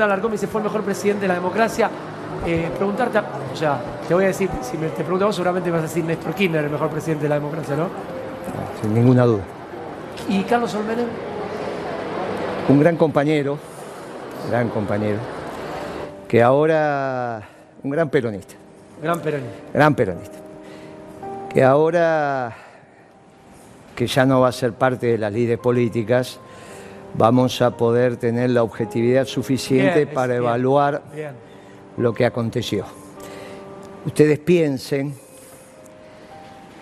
Alarcón me dice fue el mejor presidente de la democracia. Eh, preguntarte, o sea, te voy a decir, si me, te pregunto vos, seguramente vas a decir Néstor Kirchner, el mejor presidente de la democracia, ¿no? Sin ninguna duda. ¿Y Carlos Olmenem? Un gran compañero, gran compañero, que ahora, un gran peronista, Gran peronista. gran peronista, que ahora, que ya no va a ser parte de las líderes políticas, vamos a poder tener la objetividad suficiente Bien, para bien, evaluar Bien. lo que aconteció. Ustedes piensen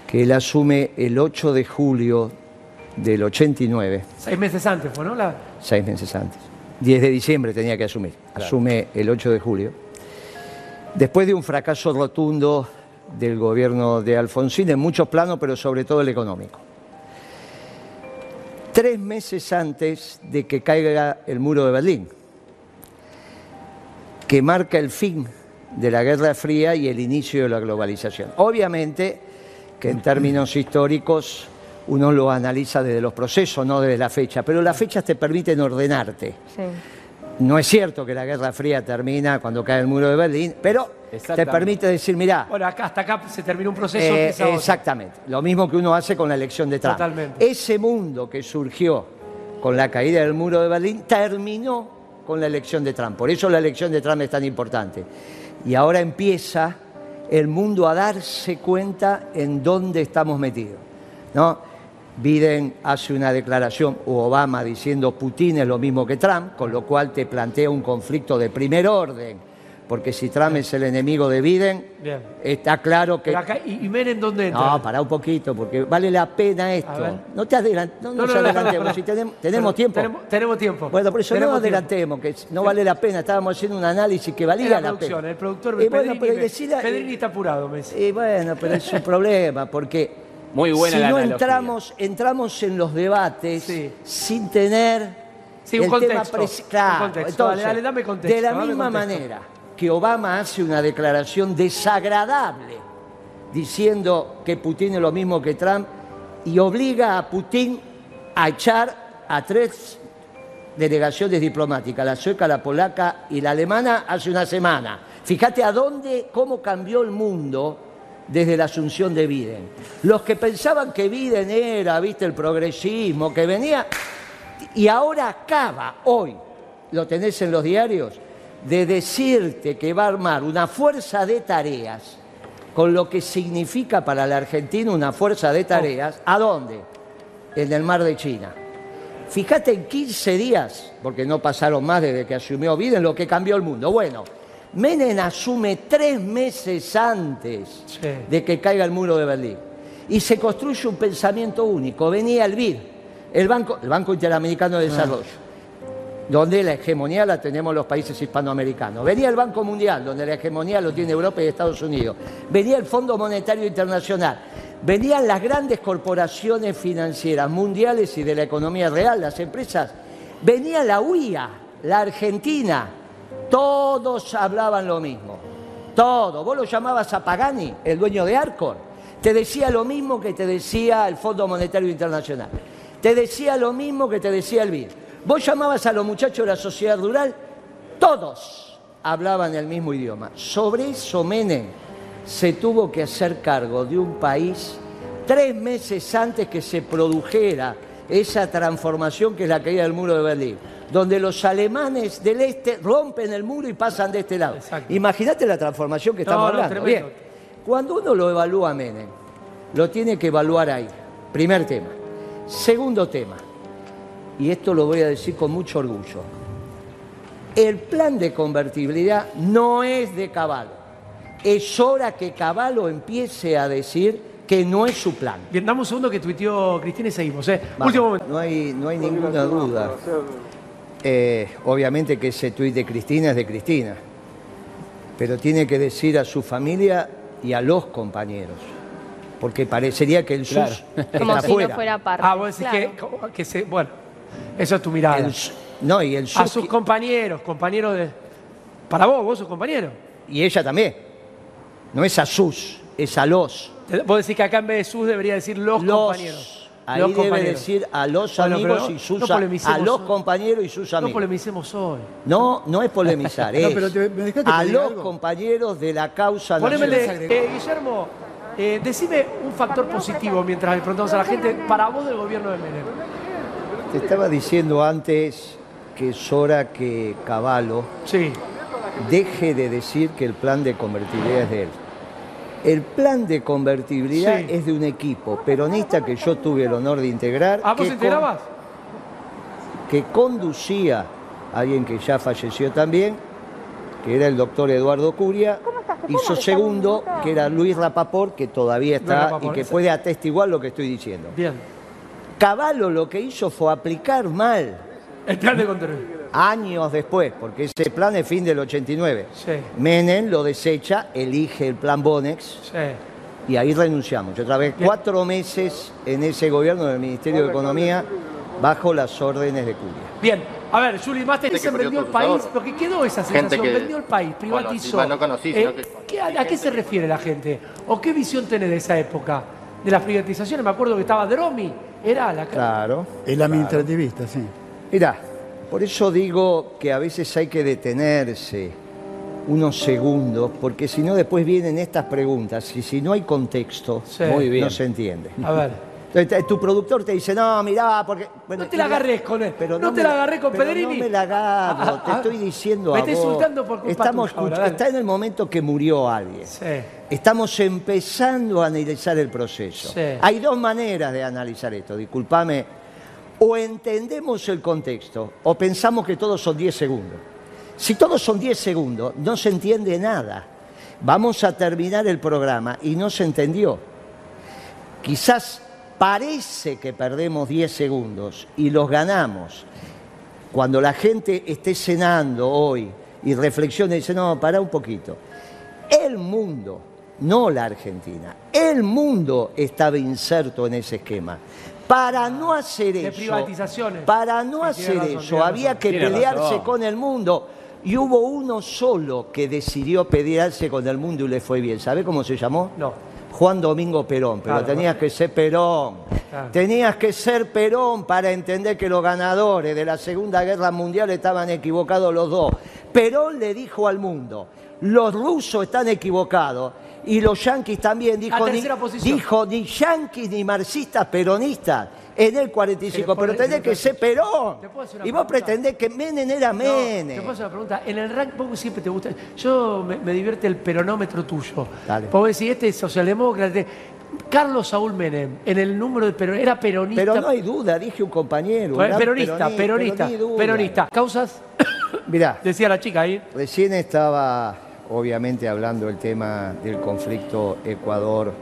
que él asume el 8 de julio del 89, Seis meses antes fue, ¿no? La- seis meses antes. 10 de diciembre tenía que asumir. Asume el 8 de julio. Después de un fracaso rotundo del gobierno de Alfonsín en muchos planos, pero sobre todo el económico. Tres meses antes de que caiga el muro de Berlín, que marca el fin de la Guerra Fría y el inicio de la globalización. Obviamente que en términos históricos uno lo analiza desde los procesos, no desde la fecha, pero las fechas te permiten ordenarte. Sí. No es cierto que la Guerra Fría termina cuando cae el muro de Berlín, pero te permite decir, mirá, Bueno, acá, hasta acá se terminó un proceso. eh, exactamente, lo mismo que uno hace con la elección de Trump. Totalmente. Ese mundo que surgió con la caída del muro de Berlín terminó con la elección de Trump. Por eso la elección de Trump es tan importante. Y ahora empieza el mundo a darse cuenta en dónde estamos metidos. ¿no? Biden hace una declaración, o Obama diciendo Putin es lo mismo que Trump, con lo cual te plantea un conflicto de primer orden, porque si Trump es el enemigo de Biden, Bien. está claro que... Pero acá, ¿y, Menem dónde entra? No, pará un poquito, porque vale la pena esto. No te adelan- no nos adelantemos, si tenemos, tenemos tiempo. Tenemos, tenemos tiempo. Bueno, por eso no nos adelantemos, que no vale la pena. Estábamos haciendo un análisis que valía la la pena. el productor Y bueno, Pedrini, pero me- decila- Pedrini está apurado, me dice. Y bueno, pero es un problema, porque Muy buena si la no analogía. entramos, entramos en los debates Sí. sin tener Sí, un el contexto, tema un contexto. entonces, Dale, dale, dame contexto, de la dame misma contexto. manera que Obama hace una declaración desagradable diciendo que Putin es lo mismo que Trump y obliga a Putin a echar a tres delegaciones diplomáticas, la sueca, la polaca y la alemana, hace una semana. Fíjate a dónde, cómo cambió el mundo desde la asunción de Biden. Los que pensaban que Biden era, viste, el progresismo, que venía, y ahora acaba, hoy, lo tenés en los diarios, de decirte que va a armar una fuerza de tareas, con lo que significa para la Argentina una fuerza de tareas, ¿a dónde? En el mar de China. Fíjate en 15 días, porque no pasaron más desde que asumió Biden, lo que cambió el mundo. Bueno, Menem asume tres meses antes Sí. de que caiga el muro de Berlín. Y se construye un pensamiento único. Venía el BID, el Banco, el Banco Interamericano de Desarrollo, donde la hegemonía la tenemos los países hispanoamericanos. Venía el Banco Mundial, donde la hegemonía lo tiene Europa y Estados Unidos. Venía el Fondo Monetario Internacional. Venían las grandes corporaciones financieras mundiales y de la economía real, las empresas. Venía la UIA, la Argentina. Todos hablaban lo mismo. Todo. Vos lo llamabas a Pagani, el dueño de Arcor. Te decía lo mismo que te decía el Fondo Monetario Internacional. Te decía lo mismo que te decía el BID. Vos llamabas a los muchachos de la sociedad rural, todos hablaban el mismo idioma. Sobre eso Menem se tuvo que hacer cargo de un país tres meses antes que se produjera esa transformación que es la caída del muro de Berlín, donde los alemanes del este rompen el muro y pasan de este lado. Imagínate la transformación que estamos no, hablando. Bien. Cuando uno lo evalúa a Menem, lo tiene que evaluar ahí. Primer tema. Segundo tema, y esto lo voy a decir con mucho orgullo, el plan de convertibilidad no es de Caballo. Es hora que Caballo empiece a decir que no es su plan. Bien, dame un segundo que tuiteó Cristina y seguimos, ¿eh? Último momento. No hay, no hay ninguna duda. Eh, obviamente que ese tuit de Cristina es de Cristina, pero tiene que decir a su familia y a los compañeros, porque parecería que el SUS Como está si fuera. no fuera parte. Ah, vos decís Claro. que, que se. Bueno, eso es tu mirada. El no, y el SUS a sus compañeros, compañeros de. Para vos, vos sos compañero. y ella también. No es a sus, es a los. Vos decís que acá en vez de sus debería decir los, los compañeros. Ahí Los debe decir a los Bueno, amigos y sus no a- los hoy. compañeros y sus No amigos. polemicemos hoy. No, no es polemizar, es pero te- ¿me dejaste que a los algo? compañeros de la causa nacional. eh, Guillermo, eh, decime un factor positivo mientras le preguntamos a la gente para vos del gobierno de Menem. Te estaba diciendo antes que es hora que Caballo Sí, deje de decir que el plan de convertibilidad es de él. El plan de convertibilidad Sí. es de un equipo peronista que yo tuve el honor de integrar. ¿Ah, vos que con- integrabas? que conducía a alguien que ya falleció también, que era el doctor Eduardo Curia, y su segundo, que era Luis Rapaport, que todavía está Rapaport, y que puede atestiguar lo que estoy diciendo. Bien. Caballo lo que hizo fue aplicar mal El plan de control. Años después, porque ese plan es fin del 89. Sí, Menem lo desecha, elige el plan Bonex sí. y ahí renunciamos. Yo trabajé cuatro meses en ese gobierno del Ministerio de Economía bajo las órdenes de Curia. Bien, a ver, Juli Master Gente que vendió el país, lo que quedó esa sensación, que- vendió el país, privatizó. Bueno, sí, no conocí, sino que- ¿qué- ¿A qué se refiere la gente? ¿O qué visión tenés de esa época? De las privatizaciones, me acuerdo que estaba Dromi, era la Claro. El administrativista, sí. Mirá, por eso digo que a veces hay que detenerse unos segundos, porque si no después vienen estas preguntas y si no hay contexto, Sí. muy bien. no se entiende. A ver. Entonces, tu productor te dice, no, mirá, porque... bueno, No te la agarres con él. pero No te me la agarré con pero Pedrini. No me la agarro, Ah, ah, te ah. estoy diciendo Me a está vos. insultando por culpa Estamos tuya ahora. Está en el momento que murió alguien. Sí. Estamos empezando a analizar el proceso. Sí. Hay dos maneras de analizar esto, discúlpame. O entendemos el contexto o pensamos que todos son 10 segundos. Si todos son 10 segundos, no se entiende nada. Vamos a terminar el programa y no se entendió. Quizás parece que perdemos 10 segundos y los ganamos. Cuando la gente esté cenando hoy y reflexione y dice, no, para un poquito. El mundo, no la Argentina, el mundo estaba inserto en ese esquema. Para no hacer De eso, privatizaciones. para no Sí, hacer razón, eso, había que Tiene pelearse razón. con el mundo. Y hubo uno solo que decidió pelearse con el mundo y le fue bien. ¿Sabe cómo se llamó? No. Juan Domingo Perón, pero Claro. tenías que ser Perón. Claro. Tenías que ser Perón para entender que los ganadores de la Segunda Guerra Mundial estaban equivocados los dos. Perón le dijo al mundo, los rusos están equivocados y los yanquis también. Dijo, ni, posición. dijo ni yanquis ni marxistas peronistas en el 45, Se le pero tenés que ser Perón. ¿Te puedo hacer una Y vos pretendés que Menem era Menem. te puedo hacer una pregunta. En el rank, vos siempre te gusta. Yo me, me divierte el peronómetro tuyo. Dale. Vos decís, este es socialdemócrata. Carlos Saúl Menem, en el número de Perón, era peronista. Pero no hay duda, dije un compañero. peronista, peronista, peronista. ¿Causas? Mirá, Decía la chica ahí. Recién estaba, obviamente, hablando del tema del conflicto Ecuador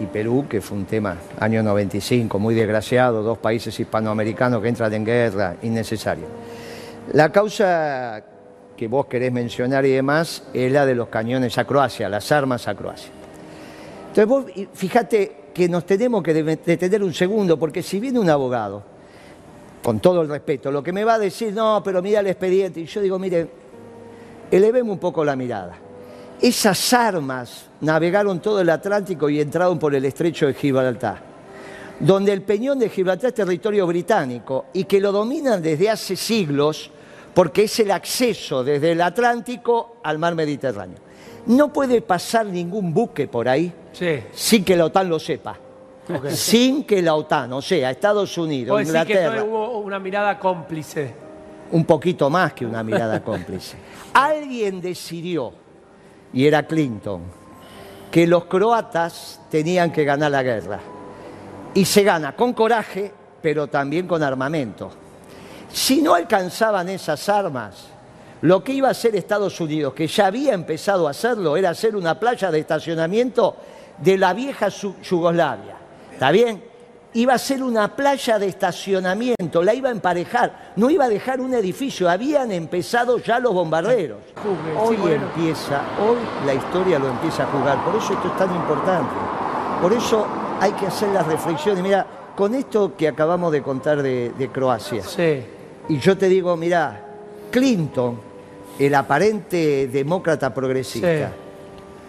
y Perú, que fue un tema año 95, muy desgraciado, dos países hispanoamericanos que entran en guerra, innecesario. La causa que vos querés mencionar y demás es la de los cañones a Croacia, las armas a Croacia. Entonces vos, fíjate que nos tenemos que de- detener un segundo, porque si viene un abogado, con todo el respeto, lo que me va a decir, no, pero mira el expediente, y yo digo, mire, elevemos un poco la mirada. Esas armas navegaron todo el Atlántico y entraron por el estrecho de Gibraltar, donde el peñón de Gibraltar es territorio británico y que lo dominan desde hace siglos porque es el acceso desde el Atlántico al mar Mediterráneo. No puede pasar ningún buque por ahí Sí. sin que la OTAN lo sepa. Sin que la OTAN, o sea, Estados Unidos, Vos decís que Inglaterra, no hubo una mirada cómplice. Un poquito más que una mirada cómplice. Alguien decidió, y era Clinton, que los croatas tenían que ganar la guerra. Y se gana con coraje, pero también con armamento. Si no alcanzaban esas armas, lo que iba a hacer Estados Unidos, que ya había empezado a hacerlo, era hacer una playa de estacionamiento de la vieja Yugoslavia. ¿Está bien? Iba a ser una playa de estacionamiento, la iba a emparejar, no iba a dejar un edificio, habían empezado ya los bombarderos. Hoy empieza, hoy la historia lo empieza a jugar, por eso esto es tan importante. Por eso hay que hacer las reflexiones. Mira, con esto que acabamos de contar de, de Croacia, Sí. y yo te digo, mira, Clinton, el aparente demócrata progresista, Sí.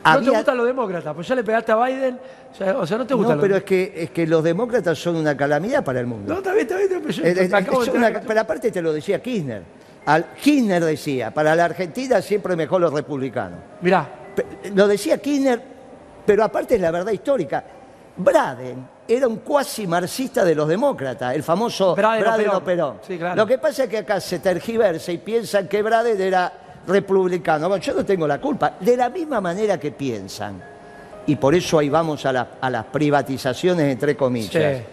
No te gustan los demócratas, pues ya le pegaste a Biden. Ya- o sea, no te pero es que, es que los demócratas son una calamidad para el mundo. No, está bien, está bien, pero yo Es- es- de pero aparte te lo decía Kirchner. Al, Kirchner decía, para la Argentina siempre mejor los republicanos. Mirá, Lo decía Kirchner, pero aparte es la verdad histórica. Braden era un cuasi marxista de los demócratas, el famoso Braden Braden, o o Perón. Perón. Sí, claro. Lo que pasa es que acá se tergiversa y piensan que Braden era republicano. Bueno, yo no tengo la culpa. De la misma manera que piensan, y por eso ahí vamos a, la- a las privatizaciones, entre comillas, Sí.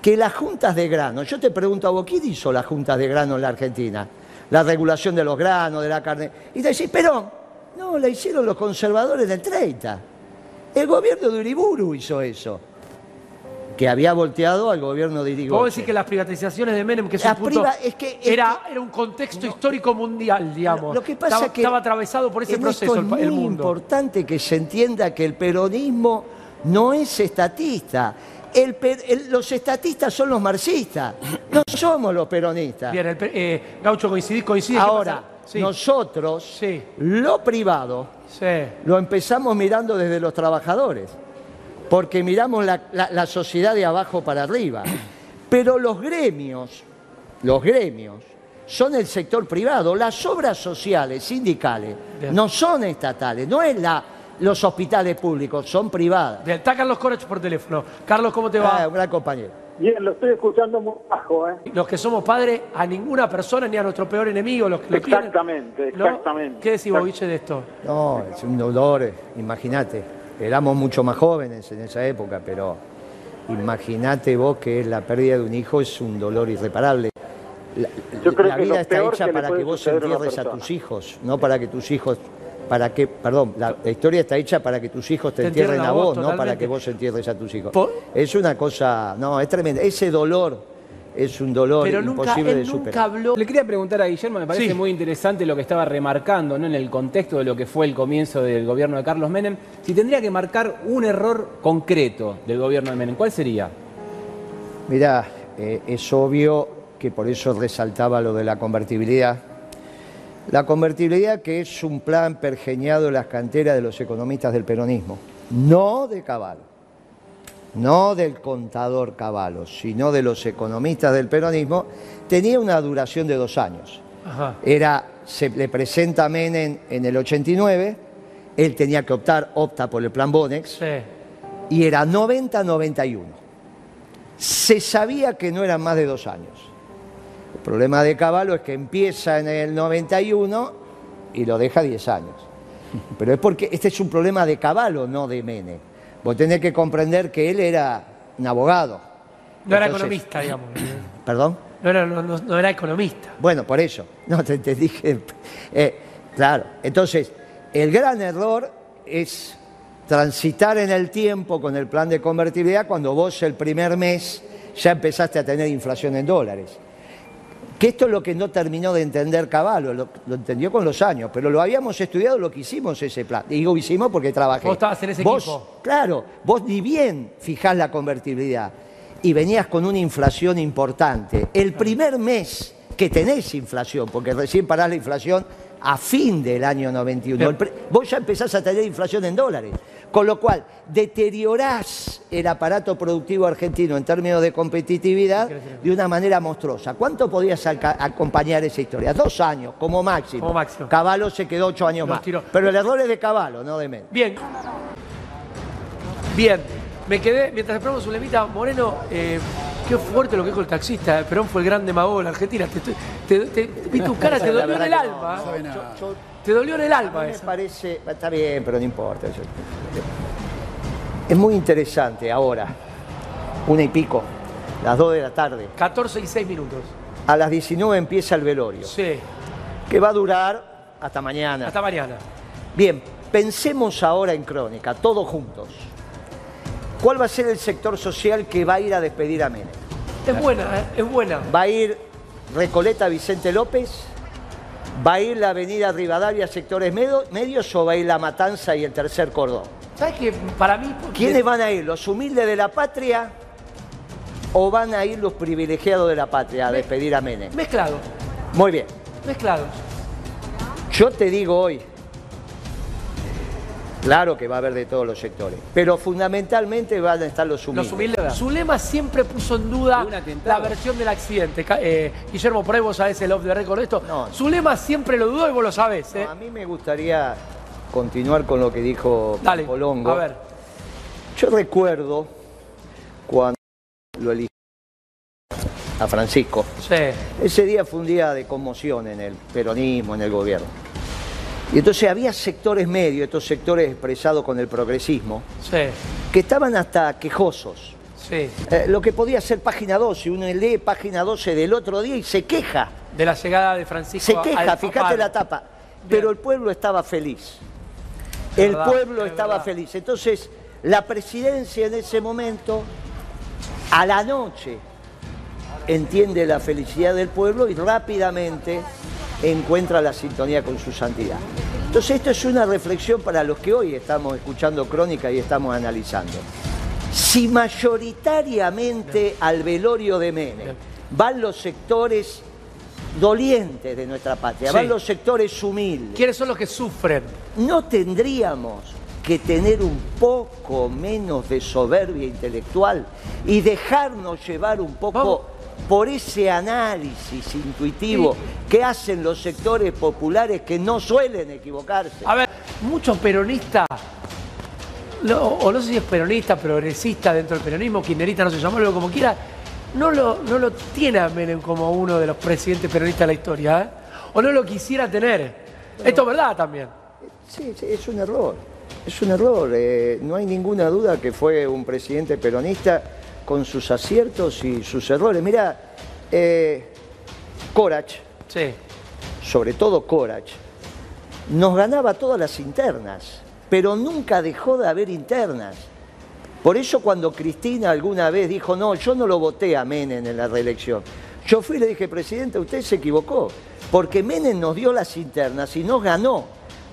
que las juntas de grano, yo te pregunto a vos, ¿quién hizo las juntas de grano en la Argentina? La regulación de los granos, de la carne. Y te decís, Perón, no, la hicieron los conservadores del 30. El gobierno de Uriburu hizo eso, que había volteado al gobierno de Irigoyen. puedo decir que las privatizaciones de Menem, que es un punto, priva- es que- es era, que- era un contexto histórico mundial, digamos. Lo que pasa estaba, es que estaba atravesado por ese en proceso esto es el, muy el mundo. importante que se entienda que el peronismo no es estatista. El per- el- los estatistas son los marxistas, no somos los peronistas. Bien, eh, Gaucho coincide. ¿qué Ahora? Sí, nosotros, Sí. lo privado, sí. lo empezamos mirando desde los trabajadores, porque miramos la, la- la sociedad de abajo para arriba. Pero los gremios, los gremios, son el sector privado. Las obras sociales, sindicales, Bien. no son estatales, no es la, los hospitales públicos, son privadas. Bien, Está Carlos Corach por teléfono. Carlos, ¿cómo te va? Ah, un gran compañero. Bien, lo estoy escuchando muy bajo, ¿eh? Los que somos padres, a ninguna persona ni a nuestro peor enemigo, los que lo tienen. Exactamente, ¿No? exactamente. ¿Qué decís Guille, de esto? No, es un dolor, eh, imagínate. Éramos mucho más jóvenes en esa época, pero imagínate vos que la pérdida de un hijo es un dolor irreparable. La, Yo creo la que vida está hecha que para que vos entierres a tus hijos, no para que tus hijos, para que, perdón, la, la historia está hecha para que tus hijos te, Te entierren entierren a a vos, vos, no para que vos entierres a tus hijos. Es una cosa, no, es tremendo. Ese dolor es un dolor Pero nunca, imposible de él nunca superar. habló. Le quería preguntar a Guillermo, me parece Sí. muy interesante lo que estaba remarcando ¿no? en el contexto de lo que fue el comienzo del gobierno de Carlos Menem. Si tendría que marcar un error concreto del gobierno de Menem, ¿cuál sería? Mirá, eh, es obvio que por eso resaltaba lo de la convertibilidad. La convertibilidad que es un plan pergeñado en las canteras de los economistas del peronismo, no de Caballo, no del contador Caballo, sino de los economistas del peronismo, tenía una duración de dos años. Ajá. Era, se le presenta a Menem en el 89, él tenía que optar, opta por el plan Bonex, Sí. y era 90-91. Se sabía que no eran más de dos años. El problema de Caballo es que empieza en el 91 y lo deja 10 años. Pero es porque este es un problema de Caballo, no de Mene. Vos tenés que comprender que él era un abogado. No era economista, digamos. ¿Perdón? No era, no- no- no era economista. Bueno, por eso. No te que. eh, claro. Entonces, el gran error es transitar en el tiempo con el plan de convertibilidad cuando vos el primer mes ya empezaste a tener inflación en dólares. Que esto es lo que no terminó de entender Caballo, lo, lo entendió con los años, pero lo habíamos estudiado, lo que hicimos ese plan. Digo hicimos porque trabajé. Vos estabas en ese Vos, equipo. Claro, vos ni bien fijás la convertibilidad y venías con una inflación importante. El primer mes que tenés inflación, porque recién parás la inflación a fin del año 91, el pre- vos ya empezás a tener inflación en dólares. Con lo cual, deteriorás el aparato productivo argentino en términos de competitividad de una manera monstruosa. ¿Cuánto podías acompañar esa historia? Dos años, como máximo. Como máximo. Caballo se quedó ocho años Los más. tiró. Pero el error es de Caballo, no de Menem. Bien. Bien. Me quedé, mientras esperamos un lemita, Moreno, eh, qué fuerte lo que dijo el taxista. Perón fue el gran demagogo de la Argentina. Te, te- te- vi tu cara, te La dolió en el no, alma. no ¿eh? Yo- Te dolió en el A alma mí me eso. parece, está bien, pero no importa. Es muy interesante ahora, una y pico, las dos de la tarde. 14 y 6 minutos. A las 19 empieza el velorio, Sí. que va a durar hasta mañana. Hasta mañana. Bien, pensemos ahora en Crónica, todos juntos. ¿Cuál va a ser el sector social que va a ir a despedir a Menem? Es buena, ¿eh? es buena. ¿Va a ir Recoleta Vicente López? ¿Va a ir la avenida Rivadavia, sectores medios o va a ir La Matanza y el tercer cordón? ¿Sabes qué? Para mí. ¿Quiénes van a ir? ¿Los humildes de la patria o van a ir los privilegiados de la patria a despedir a Menem? Mezclado. Muy bien. Mezclados. Yo te digo hoy, Claro que va a haber de todos los sectores, pero fundamentalmente van a estar los humildes. Los humildes. Zulema siempre puso en duda la versión del accidente. Eh, Guillermo, por ahí vos sabés el off the record de esto. No. Zulema siempre lo dudó y vos lo sabés. ¿eh? No, a mí me gustaría continuar con lo que dijo Dale, Polongo. a ver. Yo recuerdo cuando lo eligieron a Francisco. Sí, Ese día fue un día de conmoción en el peronismo, en el gobierno. Y entonces había sectores medios, estos sectores expresados con el progresismo, sí, que estaban hasta quejosos. sí. Eh, lo que podía ser página 12, uno lee página 12 del otro día y se queja. De la llegada de Francisco Se al queja, fíjate la tapa. Pero el pueblo estaba feliz. El verdad, pueblo es estaba verdad. feliz. Entonces, la presidencia en ese momento, a la noche, entiende la felicidad del pueblo y rápidamente encuentra la sintonía con su santidad. Entonces, esto es una reflexión para los que hoy estamos escuchando crónica y estamos analizando. Si mayoritariamente al velorio de Menem van los sectores dolientes de nuestra patria, Sí. van los sectores humildes, ¿Quiénes son los que sufren? ¿no tendríamos que tener un poco menos de soberbia intelectual y dejarnos llevar un poco Vamos. por ese análisis intuitivo que hacen los sectores populares que no suelen equivocarse? A ver, muchos peronistas, o no sé si es peronista, progresista dentro del peronismo, kirchnerista, no sé, llamarlo como quiera, no lo, no lo tiene a Menem como uno de los presidentes peronistas de la historia, ¿eh? O no lo quisiera tener. Esto es verdad también. Sí, sí, es un error. Es un error. eh, no hay ninguna duda que fue un presidente peronista con sus aciertos y sus errores. Mira, eh, Corach, Sí. sobre todo Corach, nos ganaba todas las internas, pero nunca dejó de haber internas. Por eso cuando Cristina alguna vez dijo, no, yo no lo voté a Menem en la reelección, yo fui y le dije, presidente, usted se equivocó, porque Menem nos dio las internas y nos ganó.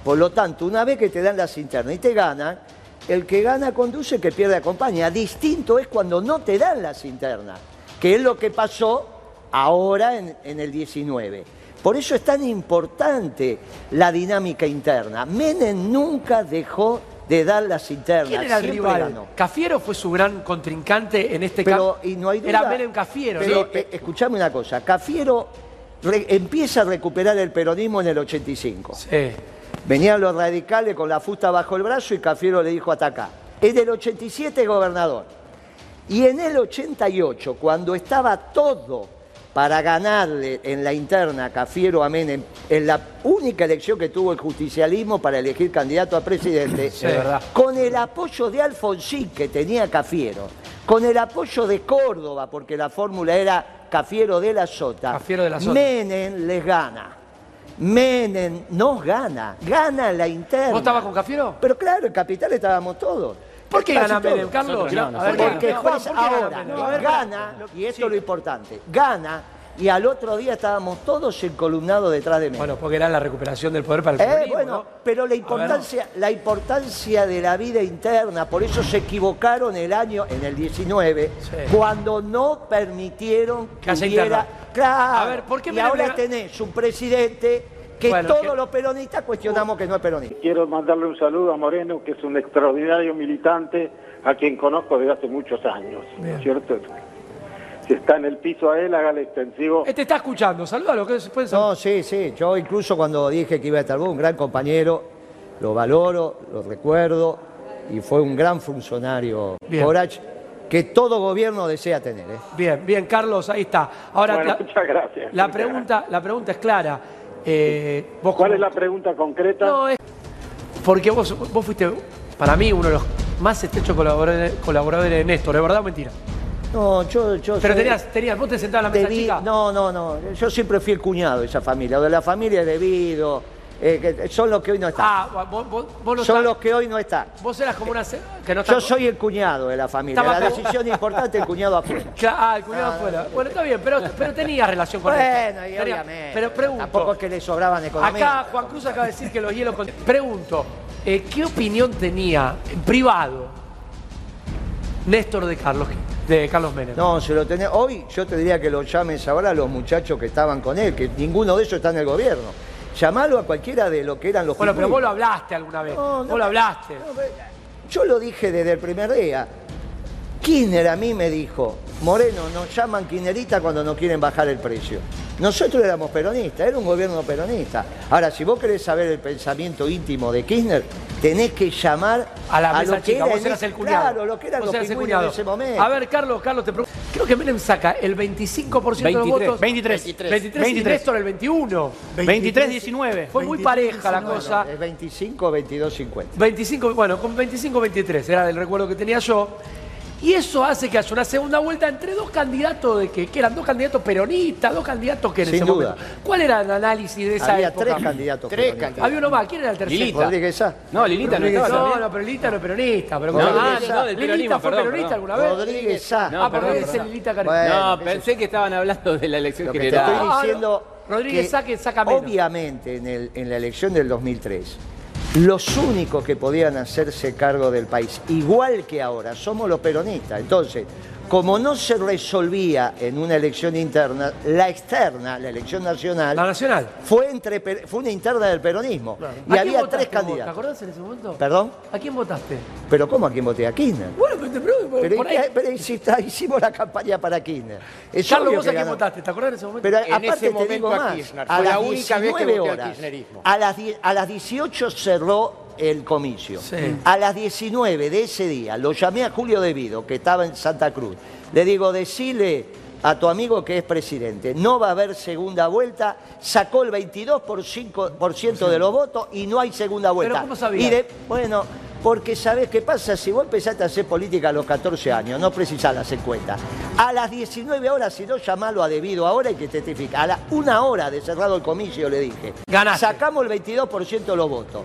Por lo tanto, una vez que te dan las internas y te ganan, el que gana conduce, el que pierde acompaña. Distinto es cuando no te dan las internas, que es lo que pasó ahora en, en el 19. Por eso es tan importante la dinámica interna. Menem nunca dejó de dar las internas. ¿Quién era el siempre rival? ganó. Cafiero fue su gran contrincante en este Pero, caso. y no hay duda. Era Menem Cafiero, Pero, ¿no? eh, escuchame una cosa, Cafiero re- empieza a recuperar el peronismo en el 85. Sí. Venían los radicales con la fusta bajo el brazo y Cafiero le dijo atacar. En el 87 gobernador. Y en el 88, cuando estaba todo para ganarle en la interna a Cafiero a Menem, en la única elección que tuvo el justicialismo para elegir candidato a presidente, Sí, con el apoyo de Alfonsín que tenía Cafiero, con el apoyo de Córdoba, porque la fórmula era Cafiero de la Sota, Cafiero de la Sota. Menem les gana. Menem nos gana, gana la interna. ¿Vos estabas con Cafiero? Pero claro, en Capital estábamos todos. ¿Por qué gana. Menem, Carlos? Nosotros no, A ver, Porque Juan, Juan, ¿por qué gana ahora gana, y esto sí. es lo importante, gana y al otro día estábamos todos encolumnados detrás de Menem. Bueno, porque era la recuperación del poder para el Eh, bueno, ¿no? pero la importancia, la importancia de la vida interna, por eso se equivocaron el año, en el 19, Sí. cuando no permitieron que, hubiera... Claro, A ver, ¿por qué y ahora tenés un presidente que Bueno, todos que- los peronistas cuestionamos que no es peronista. Quiero mandarle un saludo a Moreno, que es un extraordinario militante a quien conozco desde hace muchos años, ¿no Bien. es cierto? Si está en el piso a él, hágale extensivo. Este está escuchando, salúdalo, que se puede No, sí, sí. Yo incluso cuando dije que iba a estar vos, un gran compañero, lo valoro, lo recuerdo, y fue un gran funcionario, Bien. Corach, que todo gobierno desea tener. ¿eh? Bien, bien, Carlos, ahí está. Ahora, Bueno, la, muchas gracias. la Muchas pregunta, la pregunta es clara. Eh, vos ¿Cuál como- es la pregunta concreta? No, es porque vos, vos fuiste, para mí, uno de los más estrechos colaboradores, colaboradores de Néstor, ¿es verdad o mentira? No, yo... yo Pero soy- tenías, tenías, vos te sentabas en la mesa debí- chica. No, no, no. Yo siempre fui el cuñado de esa familia, o de la familia debido, eh, que son los que hoy no están. Ah, vos, vos, vos no son estás- los que hoy no están. Vos eras como una... se- Que no Yo soy el cuñado de la familia. Estaba La como- decisión importante, el cuñado afuera. Ah, el cuñado Ah, afuera. Bueno, está bien, pero, pero tenías relación con Bueno, Néstor. y Tenía- obviamente. Pero pregunto... Tampoco es que le sobraban economía. Acá Juan Cruz acaba de decir que los hielos... Con... Pregunto, eh, ¿qué opinión tenía en privado Néstor de Carlos, de Carlos Menem? No, se lo tenés. Hoy yo te diría que lo llames ahora a los muchachos que estaban con él, que ninguno de ellos está en el gobierno. Llamalo a cualquiera de lo que eran los Bueno, pero vos lo hablaste alguna vez. No, no, vos lo hablaste. Yo lo dije desde el primer día. Kirchner a mí me dijo, Moreno, nos llaman kirchnerista cuando no quieren bajar el precio. Nosotros éramos peronistas, era un gobierno peronista. Ahora, si vos querés saber el pensamiento íntimo de Kirchner, tenés que llamar A la mesa lo que chica, era vos eras el cuñado. Claro, lo que eran Vos los pingüinos en ese momento. A ver, Carlos, Carlos, te pregunto. Creo que Menem saca el 25% de los 23. votos. 23. 23. y Néstor el 21. 23, 19. Fue muy 23, pareja la 19. cosa. Es 25, 22, 50. 25, bueno, con 25-23 era el recuerdo que tenía yo. Y eso hace que haya una segunda vuelta entre dos candidatos de que, que eran dos candidatos peronistas, dos candidatos que en Sin ese duda. momento. ¿Cuál era el análisis de esa Había época? tres candidatos Tres candidatos. Había uno más, ¿quién era el tercero? Lilita. Rodríguez Sá. No, Lilita no estaba No, también. no, pero Lilita no es peronista. Pero No, Ah, no, del ¿Lilita fue perdón, peronista perdón. alguna vez? Rodríguez Sá. No, ah, perdón, perdón. Lilita Bueno, No, pensé que estaban hablando de la elección Lo que te general. estoy Ah, no. diciendo. Rodríguez que Sá que saca menos. Obviamente, en, el- en la elección del 2003, los únicos que podían hacerse cargo del país, igual que ahora, somos los peronistas. Entonces, como no se resolvía en una elección interna, la externa, la elección nacional, La nacional. fue, entre, fue una interna del peronismo. Y ¿A quién había tres vos? ¿Te candidatos. acordás en ese momento? ¿Perdón? ¿A quién votaste? ¿Pero cómo a quién voté? A Kirchner. Bueno, pero te pregunto, Pero, por ahí. pero hicimos- hicimos la campaña para Kirchner. Es Carlos, ¿vos que a quién ganó. votaste? ¿Te acordás en ese momento? Pero En aparte ese te momento digo a más, Kirchner. a Fue la las única vez que 19 voté al horas, kirchnerismo. a las, a las 18 cerró el comicio. Sí. A las 19 de ese día lo llamé a Julio Devido, que estaba en Santa Cruz. Le digo, decile a tu amigo que es presidente, no va a haber segunda vuelta, sacó el 22% de los votos y no hay segunda vuelta. ¿cómo sabías? Y de- bueno, porque sabés qué pasa, si vos empezaste a hacer política a los 14 años, no precisás las encuestas. A las 19 horas, si no, llamalo a debido ahora y que testifica. A la una hora de cerrado el comicio le dije. Ganaste. Sacamos el 22% de los votos.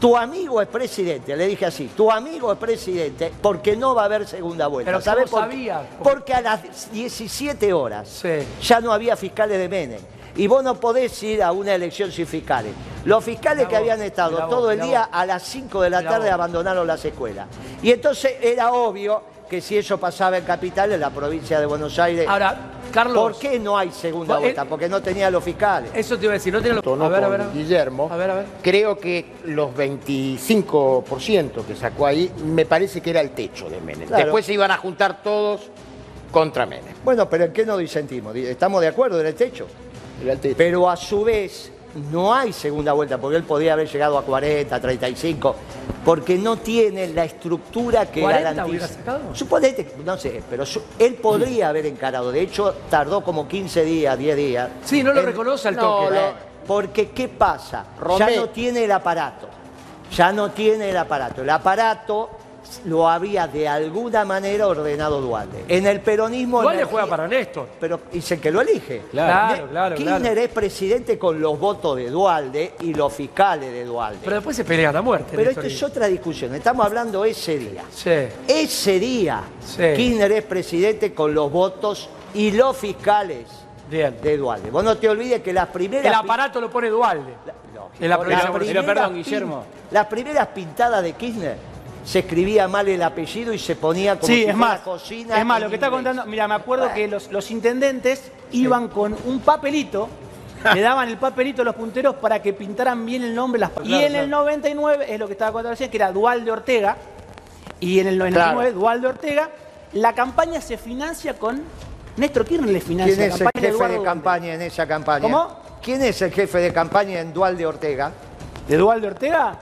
Tu amigo es presidente, le dije así, tu amigo es presidente porque no va a haber segunda vuelta. Pero ¿Sabés ¿cómo por qué? sabías? Porque a las 17 horas Sí. ya no había fiscales de Menem. Y vos no podés ir a una elección sin fiscales. Los fiscales Mirá que vos, habían estado vos, todo el día vos. a las 5 de la Mirá tarde abandonaron las escuelas. Y entonces era obvio que si eso pasaba en Capital, en la provincia de Buenos Aires, Ahora, Carlos. ¿por qué no hay segunda vuelta? eh, Porque no tenía los fiscales. Eso te iba a decir, no tiene los. Tono A ver, a con ver. a ver. Guillermo, A ver, a ver. creo que los 25% que sacó ahí me parece que era el techo de Menem. Claro. Después se iban a juntar todos contra Menem. Bueno, pero ¿en qué nos disentimos? Estamos de acuerdo en el techo. Era el techo. Pero a su vez no hay segunda vuelta, porque él podía haber llegado a 40, 35, porque no tiene la estructura que 40 hubiera garantiza. sacado. Suponete, no sé, pero su- él podría haber encarado. De hecho, tardó como 15 días, 10 días. Sí, no lo reconoce al no, toque. lo- Eh, Porque, ¿qué pasa? Ya no tiene el aparato. Ya no tiene el aparato. El aparato lo había de alguna manera ordenado Dualde. En el peronismo... Igual le energía- juega para Néstor. pero dicen que lo elige. Claro, Ne- claro, Kirchner claro. es presidente con los votos de Dualde y los fiscales de Dualde. Pero Pero, después se pelean a muerte. Néstor esto es otra discusión. Estamos hablando ese día. Sí. Ese día, Sí. Kirchner es presidente con los votos y los fiscales Bien. de Dualde. Vos no te olvides que las primeras... El aparato lo pone Dualde. no, en la Pero primeras perdón, pin- Guillermo. Las primeras pintadas de Kirchner se escribía mal el apellido y se ponía como Sí, si es más, cocina es más, lo que está contando, mira, me acuerdo que los, los intendentes iban con un papelito, le daban el papelito a los punteros para que pintaran bien el nombre. Las... y en el 99, es lo que estaba contando recién, que era Dualde Ortega, y en el 99, Dualde Ortega, la campaña se financia con... Néstor Kirchner le financia ¿Quién la es el campaña jefe Eduardo de Dualde. campaña en esa campaña? ¿Cómo? ¿Quién es el jefe de campaña en Dualde Ortega? ¿De Dualde Ortega?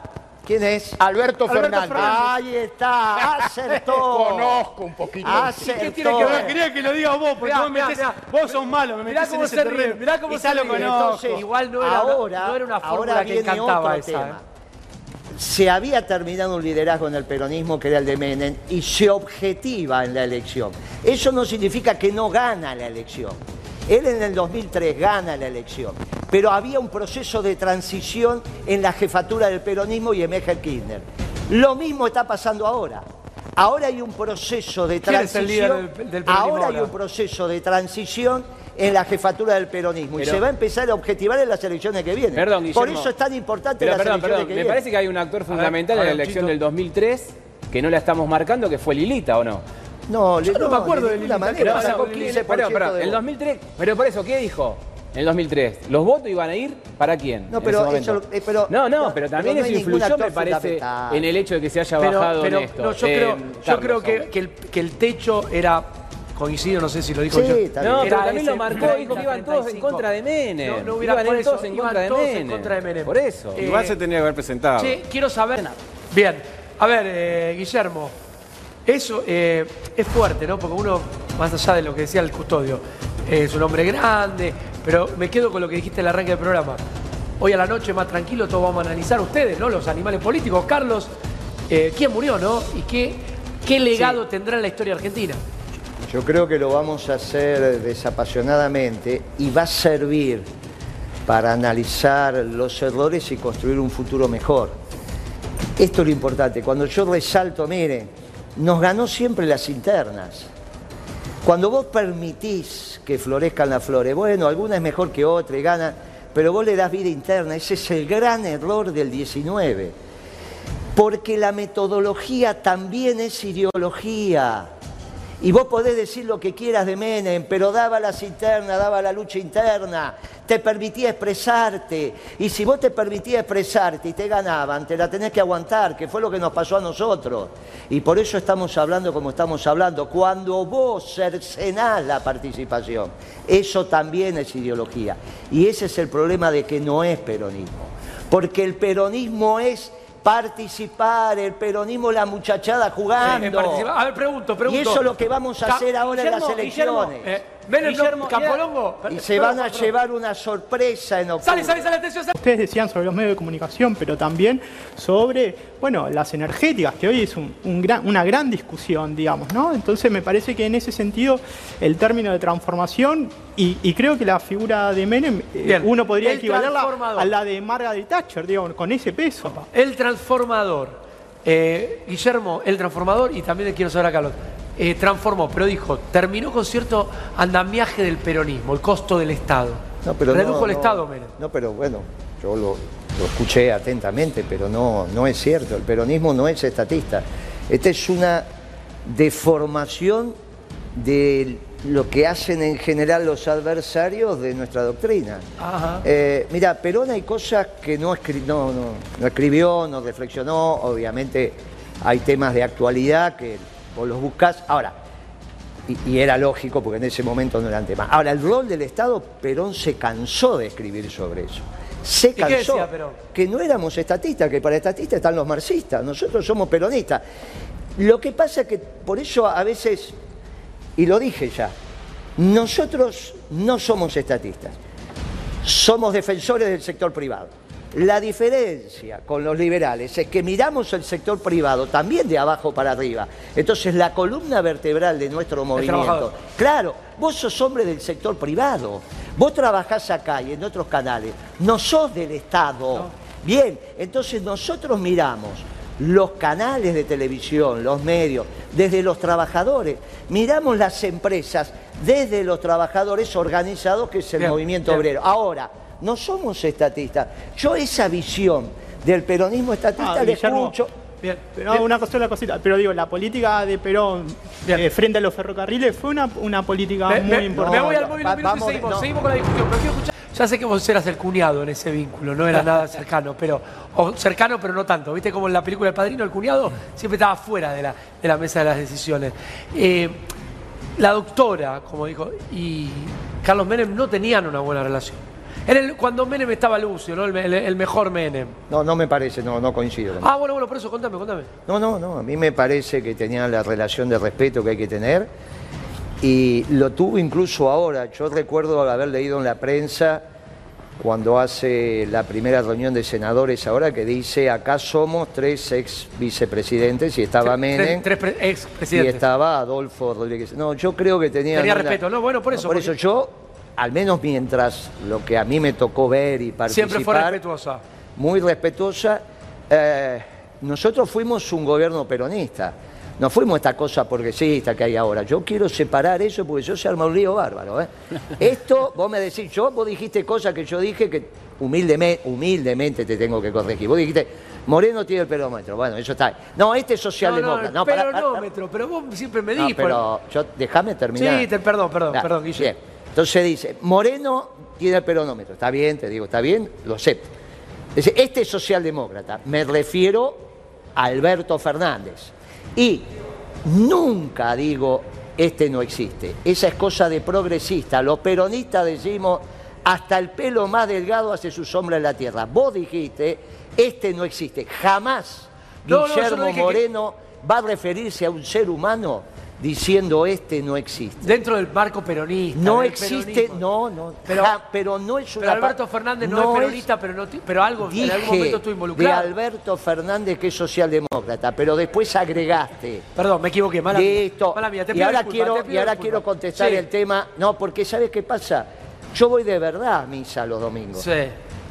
¿Quién es? Alberto, Alberto Fernández. Fernández. Ahí está, acertó. Conozco un poquito. Acertó. ¿Qué tiene que ver? Quería que lo digas vos, porque Mirá, vos, me mirá, metés- mirá. vos sos malo, me Mirá metés en cómo ese se ríe, mirá cómo Y se ríe. Entonces, Igual no era- ahora, no era una fórmula ahora que viene encantaba otro esa, tema. ¿eh? Se había terminado un liderazgo en el peronismo que era el de Menem y se objetiva en la elección. Eso no significa que no gana la elección. Él en el 2003 gana la elección, pero había un proceso de transición en la jefatura del peronismo y emerge el Kirchner. Lo mismo está pasando ahora. Ahora hay un proceso de ¿Quién es el líder transición. del- del peronismo ahora hay un proceso de transición en la jefatura del peronismo y se va a empezar a objetivar en las elecciones que vienen. Perdón, Guillermo. Por eso es tan importante Pero las perdón, elecciones perdón. que Me vienen. parece que hay un actor fundamental ver, en la elección Chito. del 2003 que no la estamos marcando, que fue Lilita, ¿o no? No, le- Yo no me acuerdo de ninguna manera, ¿qué sacó pasó con 15% Lilita? Pero, pero, el votos. 2003, pero por eso, ¿qué dijo? en el 2003, ¿los votos iban a ir para quién? No, pero eso- eh, pero- no, no, no, pero pero también no eso influyó, me parece, en el hecho de que se haya Pero, bajado en esto. no, yo Eh, creo, yo creo que, ahora. que el, que el techo era, coincido, no sé si lo dijo Sí, yo. está bien. No, pero también ese lo marcó, 30, dijo que iban todos en 35. contra de Menem. No, no hubiera iban por eso, todos en iban contra de todos en contra de Menem. Por eso. Eh, Igual se tenía que haber presentado. Che, quiero saber. Bien, a ver, eh, Guillermo, eso eh, es fuerte, ¿no? Porque uno, más allá de lo que decía el custodio, eh, es un hombre grande, pero me quedo con lo que dijiste en el arranque del programa. Hoy a la noche, más tranquilo, todos vamos a analizar ustedes, ¿no? Los animales políticos. Carlos, eh, ¿quién murió, no? ¿Y qué, qué legado tendrá en la historia argentina? Yo creo que lo vamos a hacer desapasionadamente y va a servir para analizar los errores y construir un futuro mejor. Esto es lo importante. Cuando yo resalto, mire, nos ganó siempre las internas. Cuando vos permitís que florezcan las flores, bueno, alguna es mejor que otra y gana, pero vos le das vida interna. Ese es el gran error del 19. Porque la metodología también es ideología. Y vos podés decir lo que quieras de Menem, pero daba las internas, daba la lucha interna, te permitía expresarte. Y si vos te permitías expresarte y te ganaban, te la tenés que aguantar, que fue lo que nos pasó a nosotros. Y por eso estamos hablando como estamos hablando. Cuando vos cercenás la participación, eso también es ideología. Y ese es el problema de que no es peronismo. Porque el peronismo es participar, el peronismo la muchachada jugando. Eh, a ver, pregunto, pregunto. Y eso es lo que vamos a hacer ahora en las elecciones. Eh, Guillermo, Campolongo. y se van a llevar una sorpresa en octubre. Sale, sale, sale, atención, sale. Ustedes decían sobre los medios de comunicación, pero también sobre, bueno, las energéticas, que hoy es un- un gran- una gran discusión, digamos, ¿no? Entonces me parece que en ese sentido el término de transformación, y, y creo que la figura de Menem, eh, uno podría El equivalerla a la de Margaret Thatcher, digamos, con ese peso. El transformador. Eh, Guillermo, el transformador, y también le quiero saber a Carlos. Eh, transformó, pero dijo, terminó con cierto andamiaje del peronismo, el costo del Estado. No, pero Redujo no, el no, Estado, Menem. No, pero bueno, yo lo, lo escuché atentamente, pero no, no es cierto. El peronismo no es estatista. Esta es una deformación de lo que hacen en general los adversarios de nuestra doctrina. Eh, mira, Perón hay cosas que no, escri- no, no, no escribió, no reflexionó, obviamente hay temas de actualidad que vos los buscás. Ahora, y, y era lógico porque en ese momento no eran temas. Ahora, el rol del Estado, Perón se cansó de escribir sobre eso. Se qué cansó decía Perón? que no éramos estatistas, que para estatistas están los marxistas, nosotros somos peronistas. Lo que pasa es que por eso a veces, y lo dije ya, nosotros no somos estatistas, somos defensores del sector privado. La diferencia con los liberales es que miramos el sector privado también de abajo para arriba. Entonces la columna vertebral de nuestro movimiento, claro, vos sos hombre del sector privado, vos trabajás acá y en otros canales, no sos del Estado. Bien, entonces nosotros miramos los canales de televisión, los medios, desde los trabajadores, miramos las empresas desde los trabajadores organizados, que es el Bien, movimiento bien. obrero. Ahora, no somos estatistas. Yo esa visión del peronismo estatista Ah, le escucho. Bien. Pero Bien. una cosa, una cosita. Pero digo, la política de Perón eh, frente a los ferrocarriles fue una, una política Me, muy me- importante. me voy al No, móvil va- un minuto y seguimos, no. seguimos con la discusión. Pero quiero escuchar. Ya sé que vos eras el cuñado en ese vínculo, no era nada cercano, pero. O cercano, pero no tanto. ¿Viste como en la película El Padrino, el cuñado siempre estaba fuera de la, de la mesa de las decisiones? Eh, la doctora, como dijo, y Carlos Menem no tenían una buena relación. Era el- cuando Menem estaba Lucio, ¿no? El, el- el mejor Menem. No, no me parece, no, no coincido. con Ah, bueno, bueno, por eso, contame, contame. No, no, no, a mí me parece que tenía la relación de respeto que hay que tener y lo tuvo incluso ahora. Yo recuerdo haber leído en la prensa cuando hace la primera reunión de senadores ahora que dice acá somos tres ex vicepresidentes y estaba Tres- Menem Tres, pre- y estaba Adolfo Rodríguez. No, yo creo que tenía Tenía respeto, no, bueno, por eso, por porque- eso yo, al menos mientras lo que a mí me tocó ver y participar Siempre fue respetuosa. muy respetuosa. Eh, nosotros fuimos un gobierno peronista. No fuimos esta cosa progresista que hay ahora. Yo quiero separar eso porque yo se arma un lío bárbaro. ¿eh? Esto, vos me decís, yo, vos dijiste cosas que yo dije que humildemente, humildemente te tengo que corregir. Vos dijiste, Moreno tiene el perómetro. Bueno, eso está. No, este es No, socialdemócrata. no, No, peronómetro, pero vos siempre me no, dijiste. pero yo, déjame terminar. Sí, te- perdón, perdón, perdón, Guille. bien. Entonces dice, Moreno tiene el peronómetro. Está bien, te digo, está bien, lo acepto. Dice, este es socialdemócrata. Me refiero a Alberto Fernández. Y nunca digo, este no existe. Esa es cosa de progresista. Los peronistas decimos, hasta el pelo más delgado hace su sombra en la tierra. Vos dijiste, este no existe. Jamás No, no, yo no Guillermo que- Moreno va a referirse a un ser humano diciendo, este no existe. Dentro del marco peronista. No existe, no, no, Pero- ja- pero no es una Pero Alberto Fernández no, es peronista, pero, no, pero algo, en algún Dije momento estuvo de involucrado. Alberto Fernández que es socialdemócrata, pero después agregaste Perdón, me equivoqué. Mala mía. Listo. Mala mía, te y ahora, quiero, te pido y ahora quiero contestar Sí, el tema. No, porque ¿sabes qué pasa? Yo voy de verdad a misa los domingos. Sí.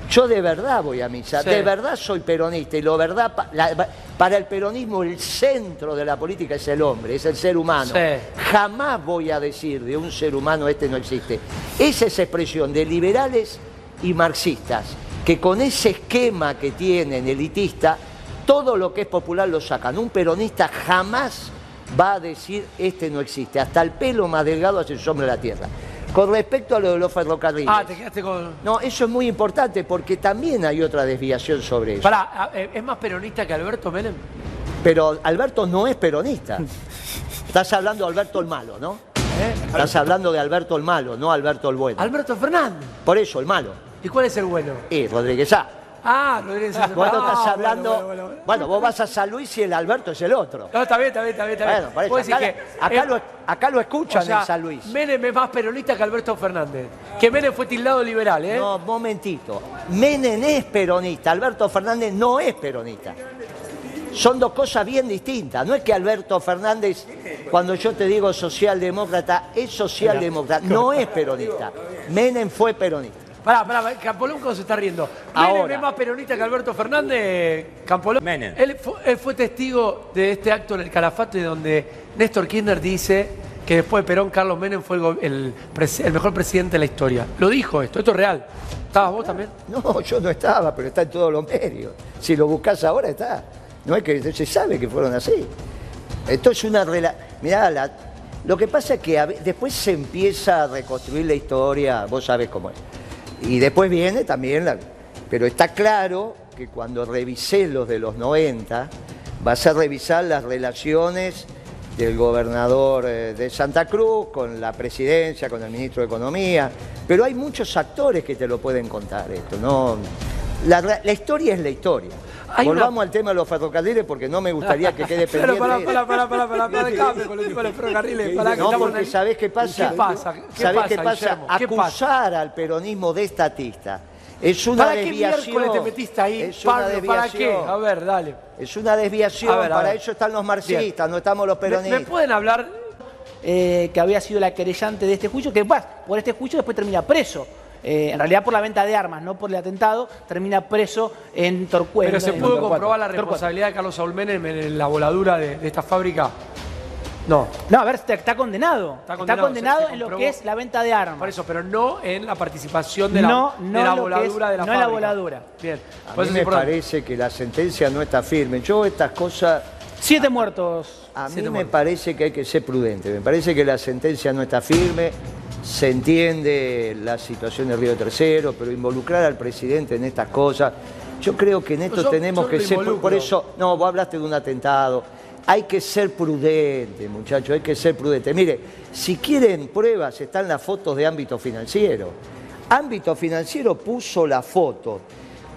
Yo de verdad voy a misa, Sí. de verdad soy peronista y lo verdad la- para el peronismo el centro de la política es el hombre, es el ser humano. Sí. Jamás voy a decir de un ser humano este no existe. Esa es expresión de liberales y marxistas que con ese esquema que tienen elitista todo lo que es popular lo sacan. Un peronista jamás va a decir este no existe. Hasta el pelo más delgado hace sombra de la tierra. Con respecto a lo de los ferrocarriles. Ah, te quedaste con. No, eso es muy importante porque también hay otra desviación sobre eso. Pará, a- eh, ¿es más peronista que Alberto Menem? Pero Alberto no es peronista. Estás hablando de Alberto el malo, ¿no? Estás hablando de Alberto el malo, no Alberto el bueno. Alberto Fernández. Por eso, el malo. ¿Y cuál es el bueno? Y Rodríguez A. Ah, Rodríguez Sánchez. Vos no Ah, estás bueno, hablando. bueno, Bueno, bueno, bueno. vos vas a San Luis y el Alberto es el otro. No, está bien, está bien, está bien. Está bien. Bueno, por eso, decís acá, que, acá eh, lo, acá lo escuchan o sea, en San Luis. Menem es más peronista que Alberto Fernández. Que Menem fue tildado liberal, ¿eh? No, momentito. Menem es peronista, Alberto Fernández no es peronista. Son dos cosas bien distintas. No es que Alberto Fernández, cuando yo te digo socialdemócrata, es socialdemócrata, no es peronista. Menem fue peronista. Pará, pará, Campolonco se está riendo. Menem Ahora. es más peronista que Alberto Fernández, Campolonco. Menem. Él fue, él fue testigo de este acto en el Calafate donde Néstor Kirchner dice que después de Perón, Carlos Menem fue el, go- el pres- el mejor presidente de la historia. Lo dijo esto, esto es real. ¿Estabas vos también? No, yo no estaba, pero está en todos los medios. Si lo buscas ahora está. No es que se sabe que fueron así. Esto es una relación. Mirá, la- lo que pasa es que a ve- después se empieza a reconstruir la historia, vos sabés cómo es. Y después viene también. Pero está claro que cuando revisé los de los 90, vas a revisar las relaciones del gobernador eh, de Santa Cruz con la presidencia, con el ministro de Economía. Pero hay muchos actores que te lo pueden contar esto. ¿no? La historia es la historia. Hay una- Volvamos al tema de los ferrocarriles porque no me gustaría que quede Pero pendiente. pará, pará, pará, pará, pará, pará, déjame con el tema de los ferrocarriles. pará, que No, porque ¿sabés qué pasa? ¿Qué pasa? ¿Qué ¿Sabés pasa, qué pasa? ¿Qué? Acusar al peronismo de estatista es una ¿Para qué desviación. miércoles te metiste ahí, Es una Pablo? ¿Para qué? A ver, dale. Es una desviación, A ver, a para ver. eso están los marxistas, no estamos los ¿Me, peronistas. me pueden hablar? eh, que había sido la querellante de este juicio, que pues, por este juicio después termina preso. Eh, en realidad por la venta de armas, no por el atentado, termina preso en Torcuato. Pero se pudo Torcuato. comprobar la Torcuato. responsabilidad de Carlos Saúl Menem en la voladura de, de esta fábrica. No, No, a ver, está, está condenado. Está Está condenado, condenado, se- se en lo que es la venta de armas. por eso, pero no en la participación de la, No, de no la lo que voladura es- de la no en la fábrica. voladura. Bien, A por mí eso me importante. parece que la sentencia no está firme. Yo estas cosas, Siete muertos. a mí Siete me muertos. parece que hay que ser prudente. Me parece que la sentencia no está firme. Se entiende la situación de Río Tercero, pero involucrar al presidente en estas cosas, yo creo que en esto yo- tenemos yo que ser. Por involucro. eso, no, vos hablaste de un atentado. Hay que ser prudente, muchachos, hay que ser prudente. Mire, si quieren pruebas, están las fotos de ámbito financiero. Ámbito financiero puso la foto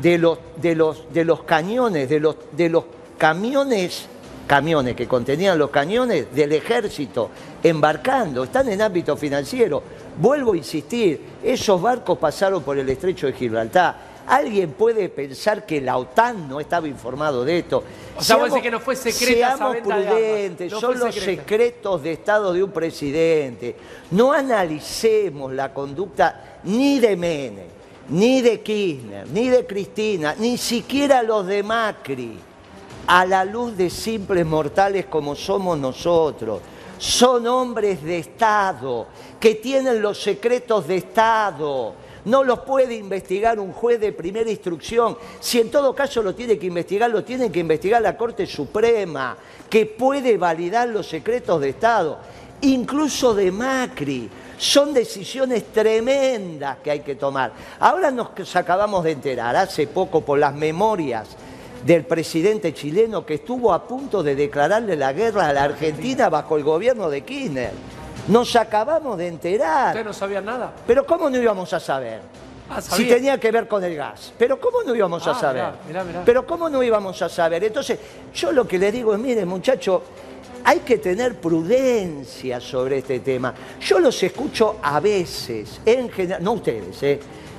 de los, de los, de los cañones, de los, de los camiones, camiones que contenían los cañones del ejército embarcando, están en ámbito financiero. Vuelvo a insistir, esos barcos pasaron por el estrecho de Gibraltar. ¿Alguien puede pensar que la OTAN no estaba informado de esto? O sea, decís que no fue secreta Seamos prudentes, No son los secreta. secretos de Estado de un presidente. No analicemos la conducta ni de Menem, ni de Kirchner, ni de Cristina, ni siquiera los de Macri, a la luz de simples mortales como somos nosotros. Son hombres de Estado que tienen los secretos de Estado. No los puede investigar un juez de primera instrucción. Si en todo caso lo tiene que investigar, lo tiene que investigar la Corte Suprema, que puede validar los secretos de Estado, incluso de Macri. Son decisiones tremendas que hay que tomar. Ahora nos acabamos de enterar, hace poco, por las memorias del presidente chileno que estuvo a punto de declararle la guerra a la Argentina bajo el gobierno de Kirchner. Nos acabamos de enterar. ¿Ustedes no sabían nada? Pero ¿cómo no íbamos a saber? Ah, si sabía. tenía que ver con el gas. Pero ¿cómo no íbamos a Ah, saber? mirá, mirá, mirá. Pero ¿cómo no íbamos a saber? Entonces, yo lo que le digo es, mire, muchacho, hay que tener prudencia sobre este tema. Yo los escucho a veces, en general, no ustedes, ¿eh?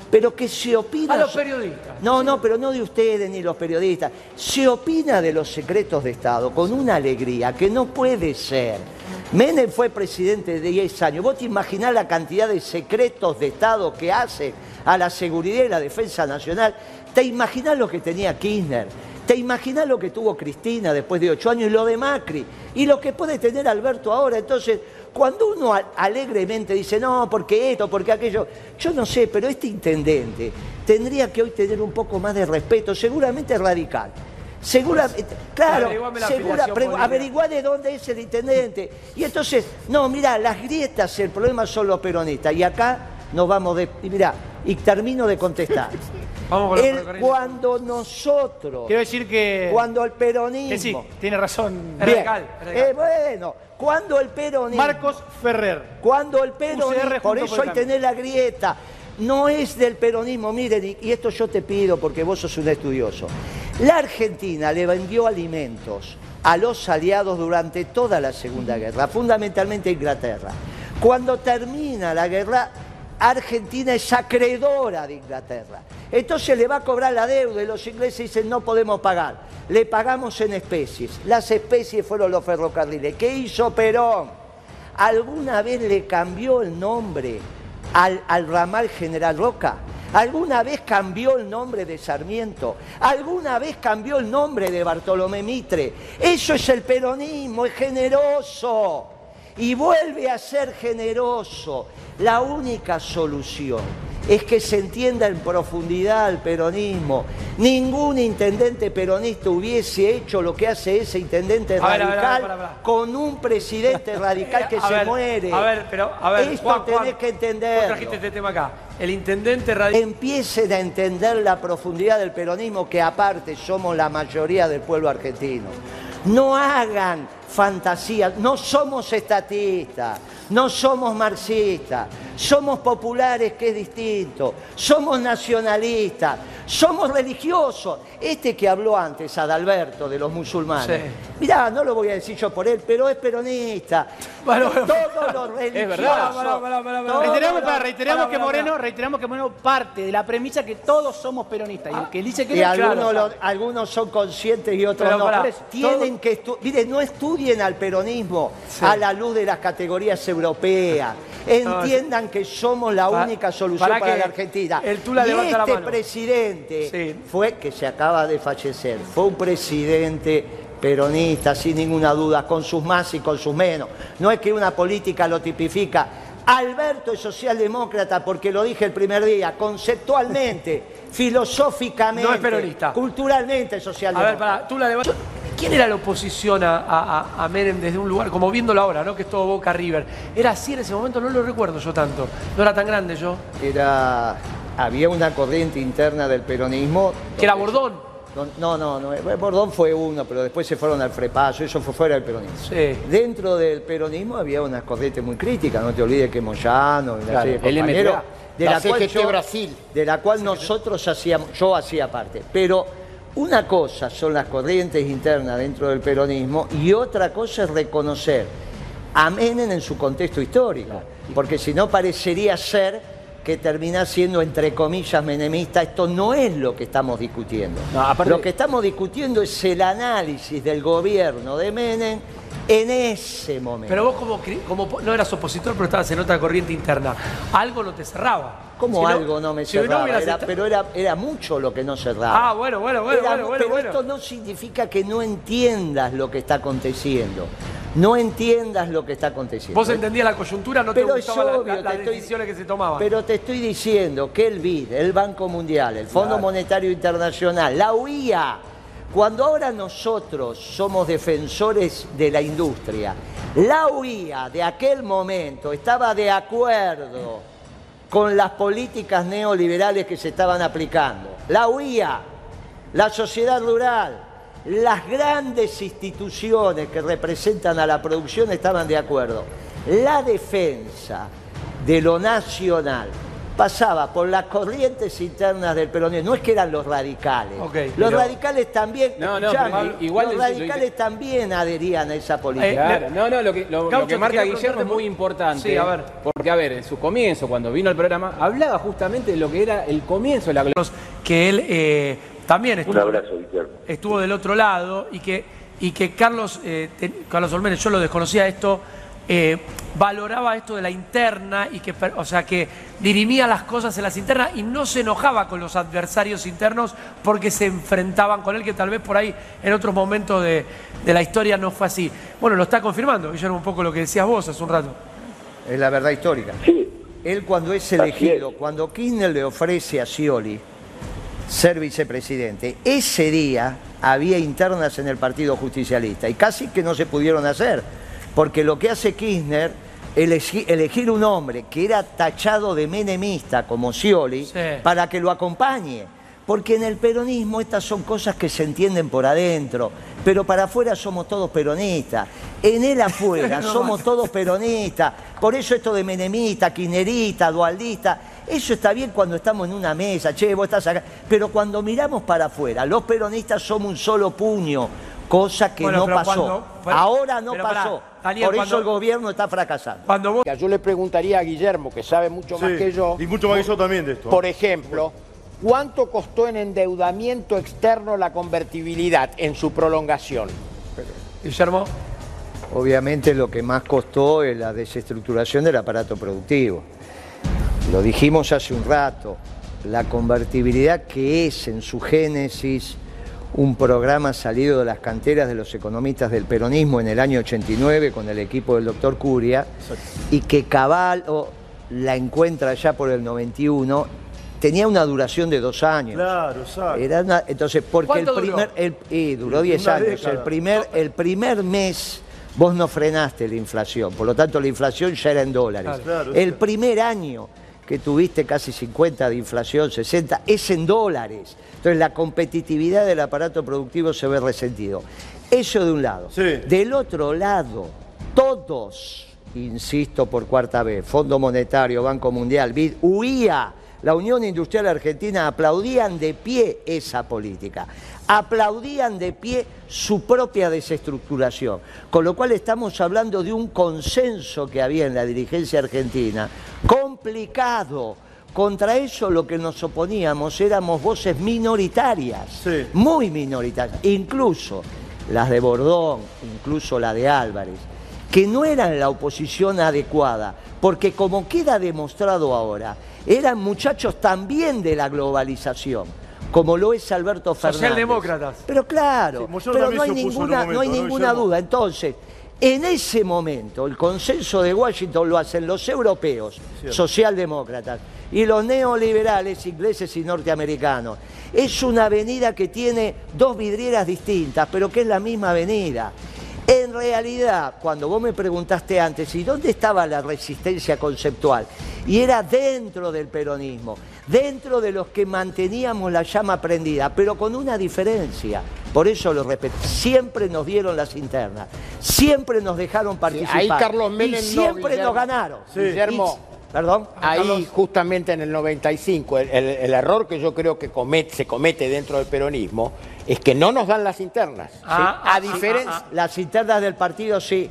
Pero que se opina... A los periodistas. No, no, pero no de ustedes ni los periodistas. Se opina de los secretos de Estado con una alegría que no puede ser. Menem fue presidente de 10 años. ¿Vos te imaginás la cantidad de secretos de Estado que hace a la seguridad y la defensa nacional? ¿Te imaginás lo que tenía Kirchner? ¿Te imaginás lo que tuvo Cristina después de ocho años y lo de Macri? Y lo que puede tener Alberto ahora. Entonces, cuando uno alegremente dice, no, porque esto, porque aquello, yo no sé, pero este intendente tendría que hoy tener un poco más de respeto, seguramente radical. Seguramente, claro, averiguame la segura, afiliación pre- política. averiguá de dónde es el intendente. Y entonces, no, mira, las grietas, el problema son los peronistas. Y acá nos vamos de. Y mira, y termino de contestar. Vamos El- cuando nosotros, Quiero decir que, cuando el peronismo. que sí, tiene razón. Es Bien, radical, es radical. eh, bueno, cuando el peronismo. Marcos Ferrer. Cuando el peronismo, por eso hay tener la grieta, no es del peronismo, miren, y, esto yo te pido porque vos sos un estudioso. La Argentina le vendió alimentos a los aliados durante toda la Segunda Guerra, fundamentalmente Inglaterra. Cuando termina la guerra, Argentina es acreedora de Inglaterra. Entonces le va a cobrar la deuda y los ingleses dicen no podemos pagar. Le pagamos en especies. Las especies fueron los ferrocarriles. ¿Qué hizo Perón? ¿Alguna vez le cambió el nombre al, al ramal General Roca? ¿Alguna vez cambió el nombre de Sarmiento? ¿Alguna vez cambió el nombre de Bartolomé Mitre? Eso es el peronismo, es generoso. Y vuelve a ser generoso. La única solución es que se entienda en profundidad el peronismo. Ningún intendente peronista hubiese hecho lo que hace ese intendente ver, ver, ver, radical con un presidente radical que se muere. A ver, pero, a ver, Esto Juan, tenés Juan, que trajiste este tema acá. El intendente radical. Empiecen a entender la profundidad del peronismo, que aparte somos la mayoría del pueblo argentino. No hagan fantasías, no somos estatistas, no somos marxistas, somos populares, que es distinto, somos nacionalistas, somos religiosos. Este que habló antes, Adalberto, de los musulmanes, Sí. mirá, no lo voy a decir yo por él, pero es peronista. Bueno, bueno. Todos los religiosos. verdad. Pará. todos Reiteramos, para, que Moreno, reiteramos que Moreno parte de la premisa que todos somos peronistas. Y el que dice que Y no, algunos, claro, lo- algunos son conscientes y otros no. eso, Tienen que estu- Miren, no estudien al peronismo Sí. a la luz de las categorías europeas. Entiendan que somos la única solución para para, la Argentina. el Tula y la este mano. presidente Sí. fue, que se acaba de fallecer, fue un presidente peronista, sin ninguna duda, con sus más y con sus menos. No es que una política lo tipifica. Alberto es socialdemócrata porque lo dije el primer día, conceptualmente, filosóficamente, No es peronista. culturalmente es A ver, socialdemócrata. pará, tú la. ¿Quién era la oposición a, a- a- a Menem desde un lugar, como viéndolo ahora, ¿no? Que es todo Boca River? ¿Era así en ese momento? No lo recuerdo yo tanto. No era tan grande yo. Era, había una corriente interna del peronismo. Que era Bordón. No, no, no, eh, Bordón fue uno, pero después se fueron al frepaso, eso fue fuera del peronismo. Sí. Dentro del peronismo había una corriente muy crítica, no te olvides que Moyano, una Claro, serie de el compañeros, de La la, cual yo, Brasil. de la cual nosotros hacíamos, yo hacía parte. Pero una cosa son las corrientes internas dentro del peronismo y otra cosa es reconocer a Menem en su contexto histórico, porque si no parecería ser que termina siendo, entre comillas, menemista. Esto no es lo que estamos discutiendo. No, aparte- Lo que estamos discutiendo es el análisis del gobierno de Menem en ese momento. Pero vos como, como no eras opositor, pero estabas en otra corriente interna. Algo no te cerraba. Como Si algo no me si cerraba, era- pero era, era mucho lo que no cerraba. Ah, bueno, bueno, bueno, Era- bueno, bueno, pero bueno. esto no significa que no entiendas lo que está aconteciendo. No entiendas lo que está aconteciendo. Vos entendías la coyuntura, no te Pero es gustaban la- las te estoy- decisiones que se tomaban. Pero te estoy diciendo que el BID, el Banco Mundial, el Fondo Monetario Internacional, la UIA, Cuando ahora nosotros somos defensores de la industria, la UIA de aquel momento estaba de acuerdo con las políticas neoliberales que se estaban aplicando. La UIA, la sociedad rural, las grandes instituciones que representan a la producción estaban de acuerdo. La defensa de lo nacional pasaba por las corrientes internas del peronismo. No es que eran los radicales. Los pero- radicales también, No, no, igual los lo- lo- radicales también adherían a esa política. Eh, Claro, no, no, lo que, lo- lo Gaucho, que marca Guillermo es muy por- importante. Sí, a ver. Porque, a ver, en su comienzo, cuando vino al programa, hablaba justamente de lo que era el comienzo de la Carlos, que él eh, también estuvo, Un abrazo, Guillermo. estuvo del otro lado y que, y que Carlos, eh, Carlos Olmenes, yo lo desconocía esto, eh, valoraba esto de la interna y que, o sea, que dirimía las cosas en las internas y no se enojaba con los adversarios internos porque se enfrentaban con él, que tal vez por ahí en otros momentos de, de la historia no fue así. Bueno, lo está confirmando, Guillermo, un poco lo que decías vos hace un rato. Es la verdad histórica. Sí, Él cuando es elegido, es. cuando Kirchner le ofrece a Scioli ser vicepresidente, ese día había internas en el Partido Justicialista y casi que no se pudieron hacer, porque lo que hace Kirchner, elegi- elegir un hombre que era tachado de menemista como Scioli, Sí. para que lo acompañe. Porque en el peronismo estas son cosas que se entienden por adentro, pero para afuera somos todos peronistas. En él afuera No somos todos peronistas. Por eso esto de menemista, quinerista, dualdista, eso está bien cuando estamos en una mesa, che, vos estás acá. Pero cuando miramos para afuera, los peronistas somos un solo puño, cosa que Bueno, no pasó. cuando- Ahora no pasó. Daniel, Por cuando- eso el gobierno está fracasando. Cuando vos Yo le preguntaría a Guillermo, que sabe mucho más que yo, Y mucho más que yo también de esto. por ejemplo, ¿cuánto costó en endeudamiento externo la convertibilidad en su prolongación? Guillermo, Obviamente lo que más costó es la desestructuración del aparato productivo. Lo dijimos hace un rato, la convertibilidad que es en su génesis un programa salido de las canteras de los economistas del peronismo en el año 89 con el equipo del doctor Curia y que Caballo la encuentra ya por el 91, tenía una duración de dos años. Claro, exacto. Era una- entonces, porque el ¿Cuánto duró? primer, el- y duró 10 Una años. década. El primer, el primer mes vos no frenaste la inflación, por lo tanto la inflación ya era en dólares. Claro, el primer año que tuviste casi 50 de inflación, 60, es en dólares. Entonces la competitividad del aparato productivo se ve resentido. Eso de un lado. Sí. Del otro lado, todos, insisto por cuarta vez, Fondo Monetario, Banco Mundial, BID, UIA, la Unión Industrial Argentina, aplaudían de pie esa política. Aplaudían de pie su propia desestructuración. Con lo cual estamos hablando de un consenso que había en la dirigencia argentina, complicado. Contra eso lo que nos oponíamos éramos voces minoritarias, Sí. muy minoritarias, incluso las de Bordón, incluso la de Álvarez, que no eran la oposición adecuada, porque como queda demostrado ahora, eran muchachos también de la globalización, como lo es Alberto Fernández. Socialdemócratas. Pero claro, Sí, pero no hay ninguna, no hay momento, ¿no, ninguna duda. Entonces, en ese momento, el consenso de Washington lo hacen los europeos, socialdemócratas, y los neoliberales ingleses y norteamericanos. Es una avenida que tiene dos vidrieras distintas, pero que es la misma avenida. En realidad, cuando vos me preguntaste antes, ¿y dónde estaba la resistencia conceptual? Y era dentro del peronismo, dentro de los que manteníamos la llama prendida, pero con una diferencia. Por eso lo respeto. Siempre nos dieron las internas, siempre nos dejaron participar. ahí Carlos y Menem no, siempre Guillermo. nos ganaron. Sí. Guillermo. Y- Perdón. Ahí, justamente en el 95, el, el- el error que yo creo que comete- se comete dentro del peronismo es que no nos dan las internas. ¿sí? Ah, a ah, diferencia. Las internas del partido sí.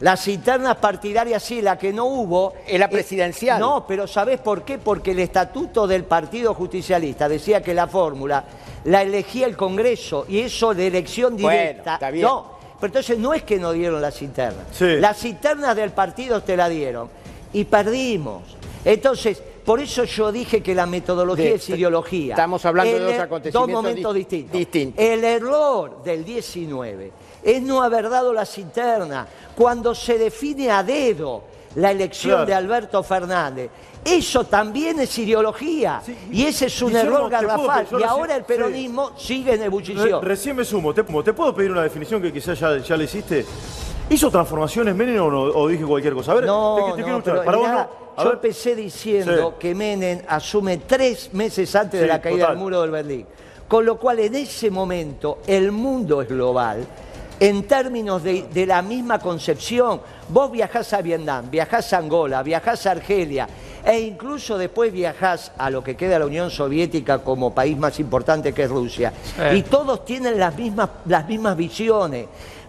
Las internas partidarias sí, la que no hubo. Es la presidencial. no, pero ¿sabés por qué? Porque el estatuto del Partido Justicialista decía que la fórmula la elegía el Congreso y eso de elección Bueno, directa. está bien. No, pero entonces no es que no dieron las internas. Sí. Las internas del partido te la dieron y perdimos. Entonces, por eso yo dije que la metodología De- es ideología. estamos hablando de dos er- acontecimientos Dos momentos dis- distintos. distintos. El error del 19 es no haber dado las internas. Cuando se define a dedo la elección Claro. de Alberto Fernández. Eso también es ideología. y ese es un error garrafal. Y ahora el sí. peronismo sigue en Re- ebullición. recién me sumo. ¿Te, ¿Te puedo pedir una definición que quizás ya, ya le hiciste? ¿Hizo transformaciones Menem o, no, o dije cualquier cosa? A ver, No, te, te no, quiero pero escuchar. Para vos mirá, no. A yo ver. empecé diciendo Sí. que Menem asume tres meses antes de la caída total. del muro del Berlín. Con lo cual, en ese momento, el mundo es global en términos de, de la misma concepción. Vos viajás a Vietnam, viajás a Angola, viajás a Argelia e incluso después viajás a lo que queda de la Unión Soviética como país más importante que es Rusia. Sí. Y todos tienen las mismas, las mismas visiones.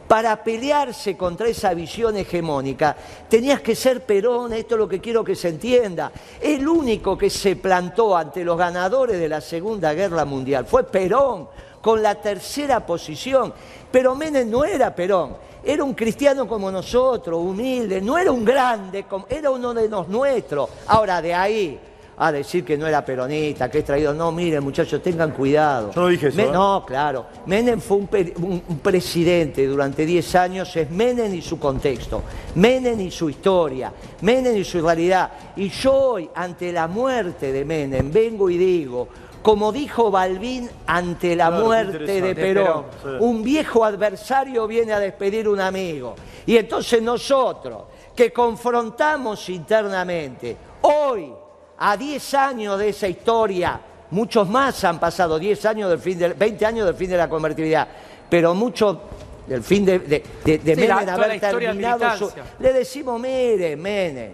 Para pelearse contra esa visión hegemónica, tenías que ser Perón, esto es lo que quiero que se entienda. El único que se plantó ante los ganadores de la Segunda Guerra Mundial fue Perón, con la tercera posición. Pero Menem no era Perón, era un cristiano como nosotros, humilde, no era un grande, era uno de los nuestros. Ahora, de ahí a decir que no era peronista, que es traído. No, miren, muchachos, tengan cuidado. Yo no dije eso, ¿eh? No, claro. Menem fue un, pe- un- un presidente durante 10 años, es Menem y su contexto, Menem y su historia, Menem y su realidad. Y yo hoy, ante la muerte de Menem, vengo y digo, como dijo Balbín ante la Claro, muerte de Perón, Perón, sí. un viejo adversario viene a despedir un amigo. Y entonces nosotros, que confrontamos internamente, hoy, a 10 años de esa historia, muchos más han pasado, 10 años del fin del, 20 años del fin de la convertibilidad, pero mucho del fin de, de, de- de Sí, la- Menem haber historia de terminado su... Le decimos, mire, Menem,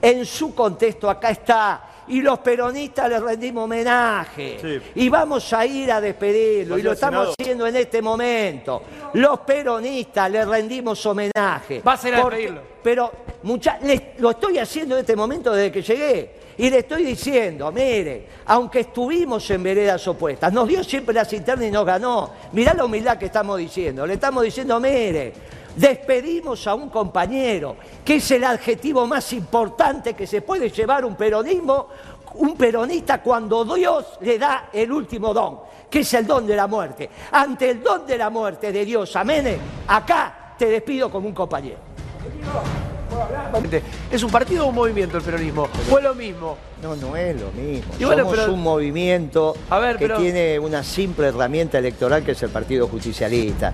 en su contexto acá está, y los peronistas le rendimos homenaje, Sí. y vamos a ir a despedirlo, y lo estamos haciendo en este momento. Los peronistas le rendimos homenaje. Vas a ir a despedirlo. Pero mucha- le- lo estoy haciendo en este momento desde que llegué. Y le estoy diciendo, mire, aunque estuvimos en veredas opuestas, nos dio siempre las internas y nos ganó. Mirá la humildad que estamos diciendo. Le estamos diciendo, mire, despedimos a un compañero, que es el adjetivo más importante que se puede llevar un peronismo, un peronista cuando Dios le da el último don, que es el don de la muerte. Ante el don de la muerte de Dios, amén, acá te despido como un compañero. ¿Es un partido o un movimiento el peronismo? Fue lo mismo. No, no es lo mismo. Y bueno, Somos pero- un movimiento A ver, que pero- tiene una simple herramienta electoral que es el Partido Justicialista.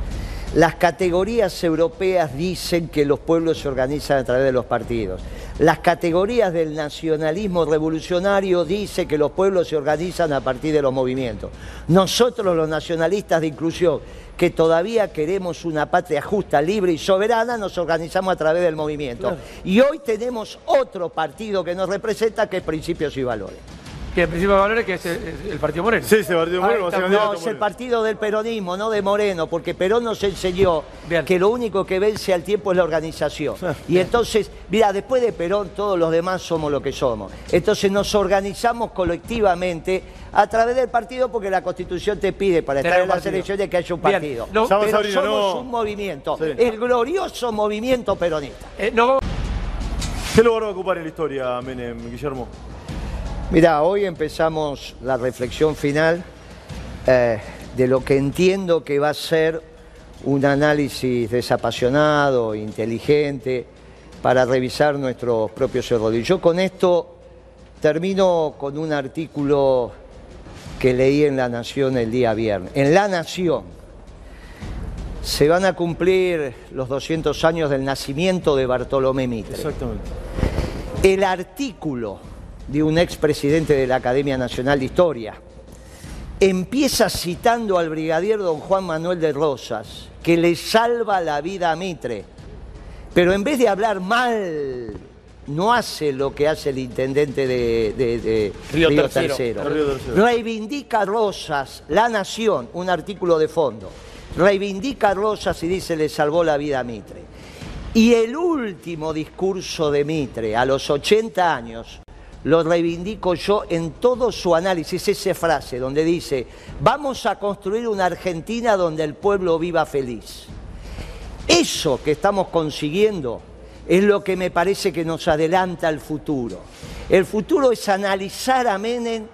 Las categorías europeas dicen que los pueblos se organizan a través de los partidos. Las categorías del nacionalismo revolucionario dicen que los pueblos se organizan a partir de los movimientos. Nosotros los nacionalistas de inclusión, que todavía queremos una patria justa, libre y soberana, nos organizamos a través del movimiento. Y hoy tenemos otro partido que nos representa, que es Principios y Valores. Que el principio de valores que es el, Partido Moreno. Sí, ese partido Moreno está. No, es el partido del peronismo, no de Moreno, porque Perón nos enseñó Bien. que lo único que vence al tiempo es la organización. Y entonces, mira, después de Perón todos los demás somos lo que somos. Entonces nos organizamos colectivamente a través del partido porque la Constitución te pide para estar en las elecciones que haya un partido. No, Pero Sabrina, somos no. un movimiento, Sí. el glorioso movimiento peronista. Eh, no, ¿Qué lugar va a ocupar en la historia, Menem, Guillermo? Mira, hoy empezamos la reflexión final eh, de lo que entiendo que va a ser un análisis desapasionado, inteligente, para revisar nuestros propios errores. Y yo con esto termino con un artículo que leí en La Nación el día viernes. En La Nación se van a cumplir los 200 años del nacimiento de Bartolomé Mitre Exactamente. el artículo de un expresidente de la Academia Nacional de Historia empieza citando al brigadier don Juan Manuel de Rosas, que le salva la vida a Mitre, pero en vez de hablar mal, no hace lo que hace el intendente de, de- de Río Río, Tercero. Tercero. De Río Tercero. Reivindica a Rosas, La Nación, un artículo de fondo. Reivindica a Rosas y dice le salvó la vida a Mitre. Y el último discurso de Mitre, a los 80 años, lo reivindico yo en todo su análisis, esa frase donde dice, vamos a construir una Argentina donde el pueblo viva feliz. Eso que estamos consiguiendo es lo que me parece que nos adelanta al futuro. El futuro es analizar a Menem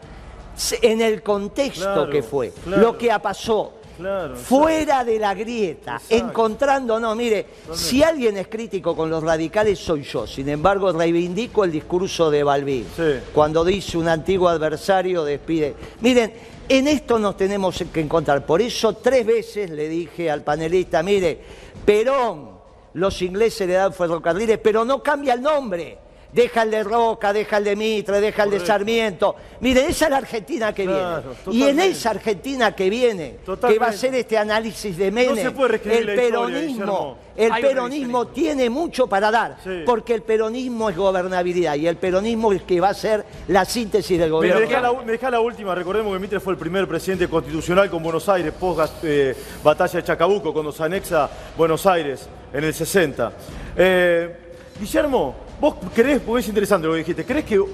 en el contexto Claro, que fue, claro. lo que pasó. Claro, fuera de la grieta, encontrando, no, mire, si alguien es crítico con los radicales soy yo, sin embargo reivindico el discurso de Balbín, Sí. cuando dice un antiguo adversario despide. Miren, en esto nos tenemos que encontrar, por eso tres veces le dije al panelista, mire, Perón, los ingleses le dan ferrocarriles, pero no cambia el nombre. Deja el de Roca, deja el de Mitre, deja el de Sarmiento. Mire, esa es la Argentina que Claro, viene. Y en esa Argentina que viene, que va a hacer este análisis de Menem, el historia, peronismo, el peronismo tiene mucho para dar, Sí. porque el peronismo es gobernabilidad y el peronismo es el que va a ser la síntesis del Me gobierno. la, me dejá la última, recordemos que Mitre fue el primer presidente constitucional con Buenos Aires, post eh, batalla de Chacabuco, cuando se anexa Buenos Aires en el 60. Eh, Guillermo, vos crees, porque es interesante lo que dijiste, ¿crees que hubo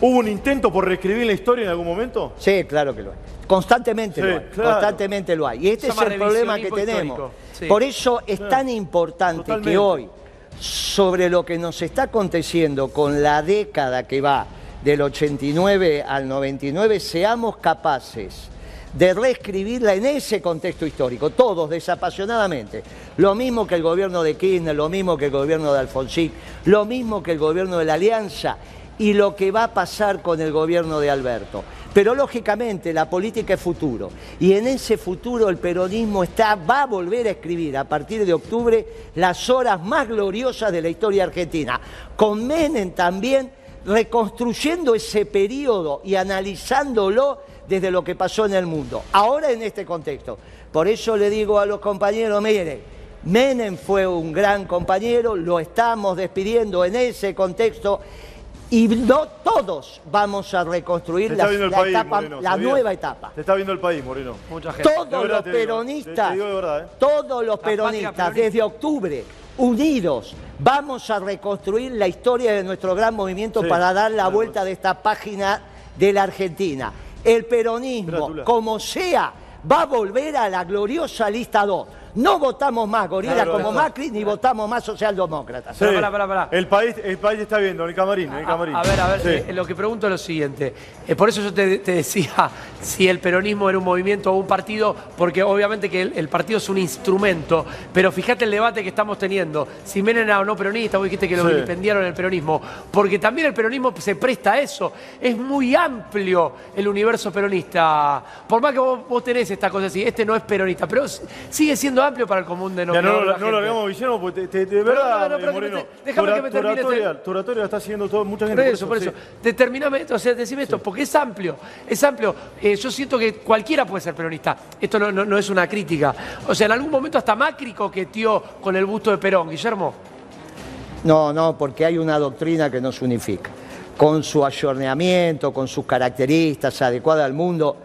un intento por reescribir la historia en algún momento? Sí, claro que lo hay. Constantemente Sí, lo hay. claro. la década que va del 89 al 99, seamos capaces de reescribirla en ese contexto histórico, todos desapasionadamente. Lo mismo que el gobierno de Kirchner, lo mismo que el gobierno de Alfonsín, lo mismo que el gobierno de la Alianza y lo que va a pasar con el gobierno de Alberto. Pero lógicamente la política es futuro y en ese futuro el peronismo está, va a volver a escribir a partir de octubre las horas más gloriosas de la historia argentina. Con también reconstruyendo ese periodo y analizándolo desde lo que pasó en el mundo. Ahora en este contexto. Por eso le digo a los compañeros, mire, Menem fue un gran compañero, lo estamos despidiendo en ese contexto y no todos vamos a reconstruir la, está viendo el la país, etapa- Moreno, la ¿sabías? nueva etapa. Te está viendo el país, Moreno. Mucha gente. Todos verdad los te digo, peronistas, te digo de verdad, ¿eh? todos los peronistas, peronista. desde octubre, unidos, vamos a reconstruir la historia de nuestro gran movimiento Sí, para dar la claro. vuelta de esta página de la Argentina. El peronismo, Gratula. como sea, va a volver a la gloriosa lista 2. No votamos más gorila Claro, como claro. Macri, ni votamos más socialdemócratas. Pero pará, pará, pará. El país, el país está viendo, en el camarín, el A, camarín. a ver, a ver, Sí. eh, lo que pregunto es lo siguiente. Eh, por eso yo te, te decía si el peronismo era un movimiento o un partido, porque obviamente que el, el partido es un instrumento, pero fíjate el debate que estamos teniendo. Si Menem era o no peronista, vos dijiste que lo Sí. vilipendiaron el peronismo, porque también el peronismo se presta a eso. Es muy amplio el universo peronista. Por más que vos, vos tenés esta cosa así, este no es peronista, pero sigue siendo amplio para el común de Ya no, no gente. lo hagamos, Guillermo, porque te, te- de Pero, verdad, no, no, Moreno, déjame tu que me termine tu oratoria, este- tu oratoria está siguiendo todo, mucha Por gente. eso, por sí. eso. Determiname, o sea, decime esto, porque es amplio, es amplio. Eh, yo siento que cualquiera puede ser peronista. Esto no, no- no es una crítica. O sea, en algún momento hasta Macri coqueteó con el busto de Perón, Guillermo. No, no, porque hay una doctrina que nos unifica, con su ayorneamiento, con sus características adecuadas al mundo,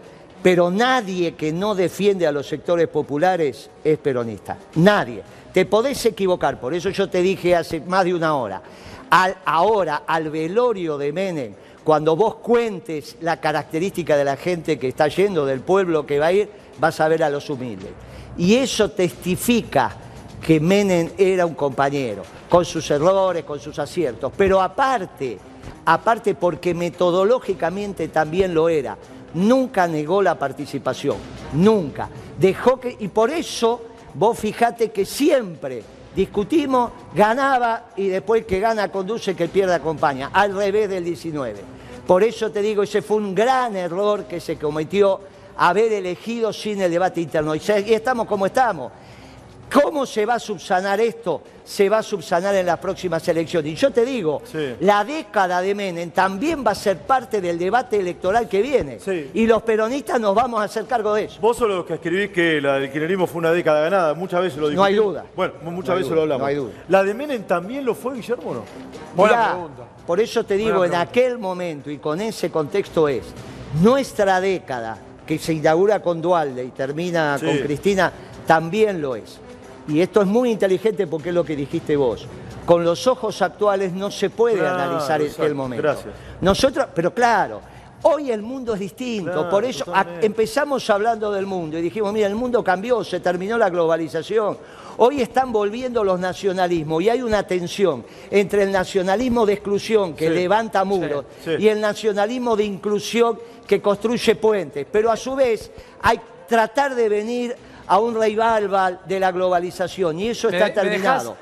pero nadie que no defiende a los sectores populares es peronista. Nadie. Te podés equivocar, por eso yo te dije hace más de una hora. Ahora, al velorio de Menem, cuando vos cuentes la característica de la gente que está yendo, del pueblo que va a ir, vas a ver a los humildes. Y eso testifica que Menem era un compañero, con sus errores, con sus aciertos, pero aparte, aparte porque metodológicamente también lo era, nunca negó la participación, nunca. Dejó que, y por eso vos fijate que siempre discutimos, ganaba y después que gana conduce, que pierde acompaña, al revés del 19. Por eso te digo, ese fue un gran error que se cometió haber elegido sin el debate interno. Y estamos como estamos. ¿Cómo se va a subsanar esto? Se va a subsanar en las próximas elecciones. Y yo te digo, Sí. la década de Menem también va a ser parte del debate electoral que viene. Sí. Y los peronistas nos vamos a hacer cargo de eso. Vos sos los que escribís que la del kirchnerismo fue una década ganada, muchas veces lo No hay duda. Bueno, muchas No veces duda, lo hablamos. no hay duda. ¿La de Menem también lo fue, Guillermo, o no? Buena Mirá, pregunta. Por eso te digo, en aquel momento y con ese contexto es, nuestra década, que se inaugura con Dualde y termina Sí. con Cristina, también lo es. Y esto es muy inteligente porque es lo que dijiste vos. Con los ojos actuales no se puede Claro, analizar el- exacto. el momento. Gracias. Nosotros, pero claro, hoy el mundo es distinto. Claro, por eso a- empezamos hablando del mundo y dijimos, mira, el mundo cambió, se terminó la globalización. Hoy están volviendo los nacionalismos y hay una tensión entre el nacionalismo de exclusión que Sí, levanta muros sí, sí. y el nacionalismo de inclusión que construye puentes. Pero a su vez hay tratar de venir a un revival de la globalización y eso está terminado.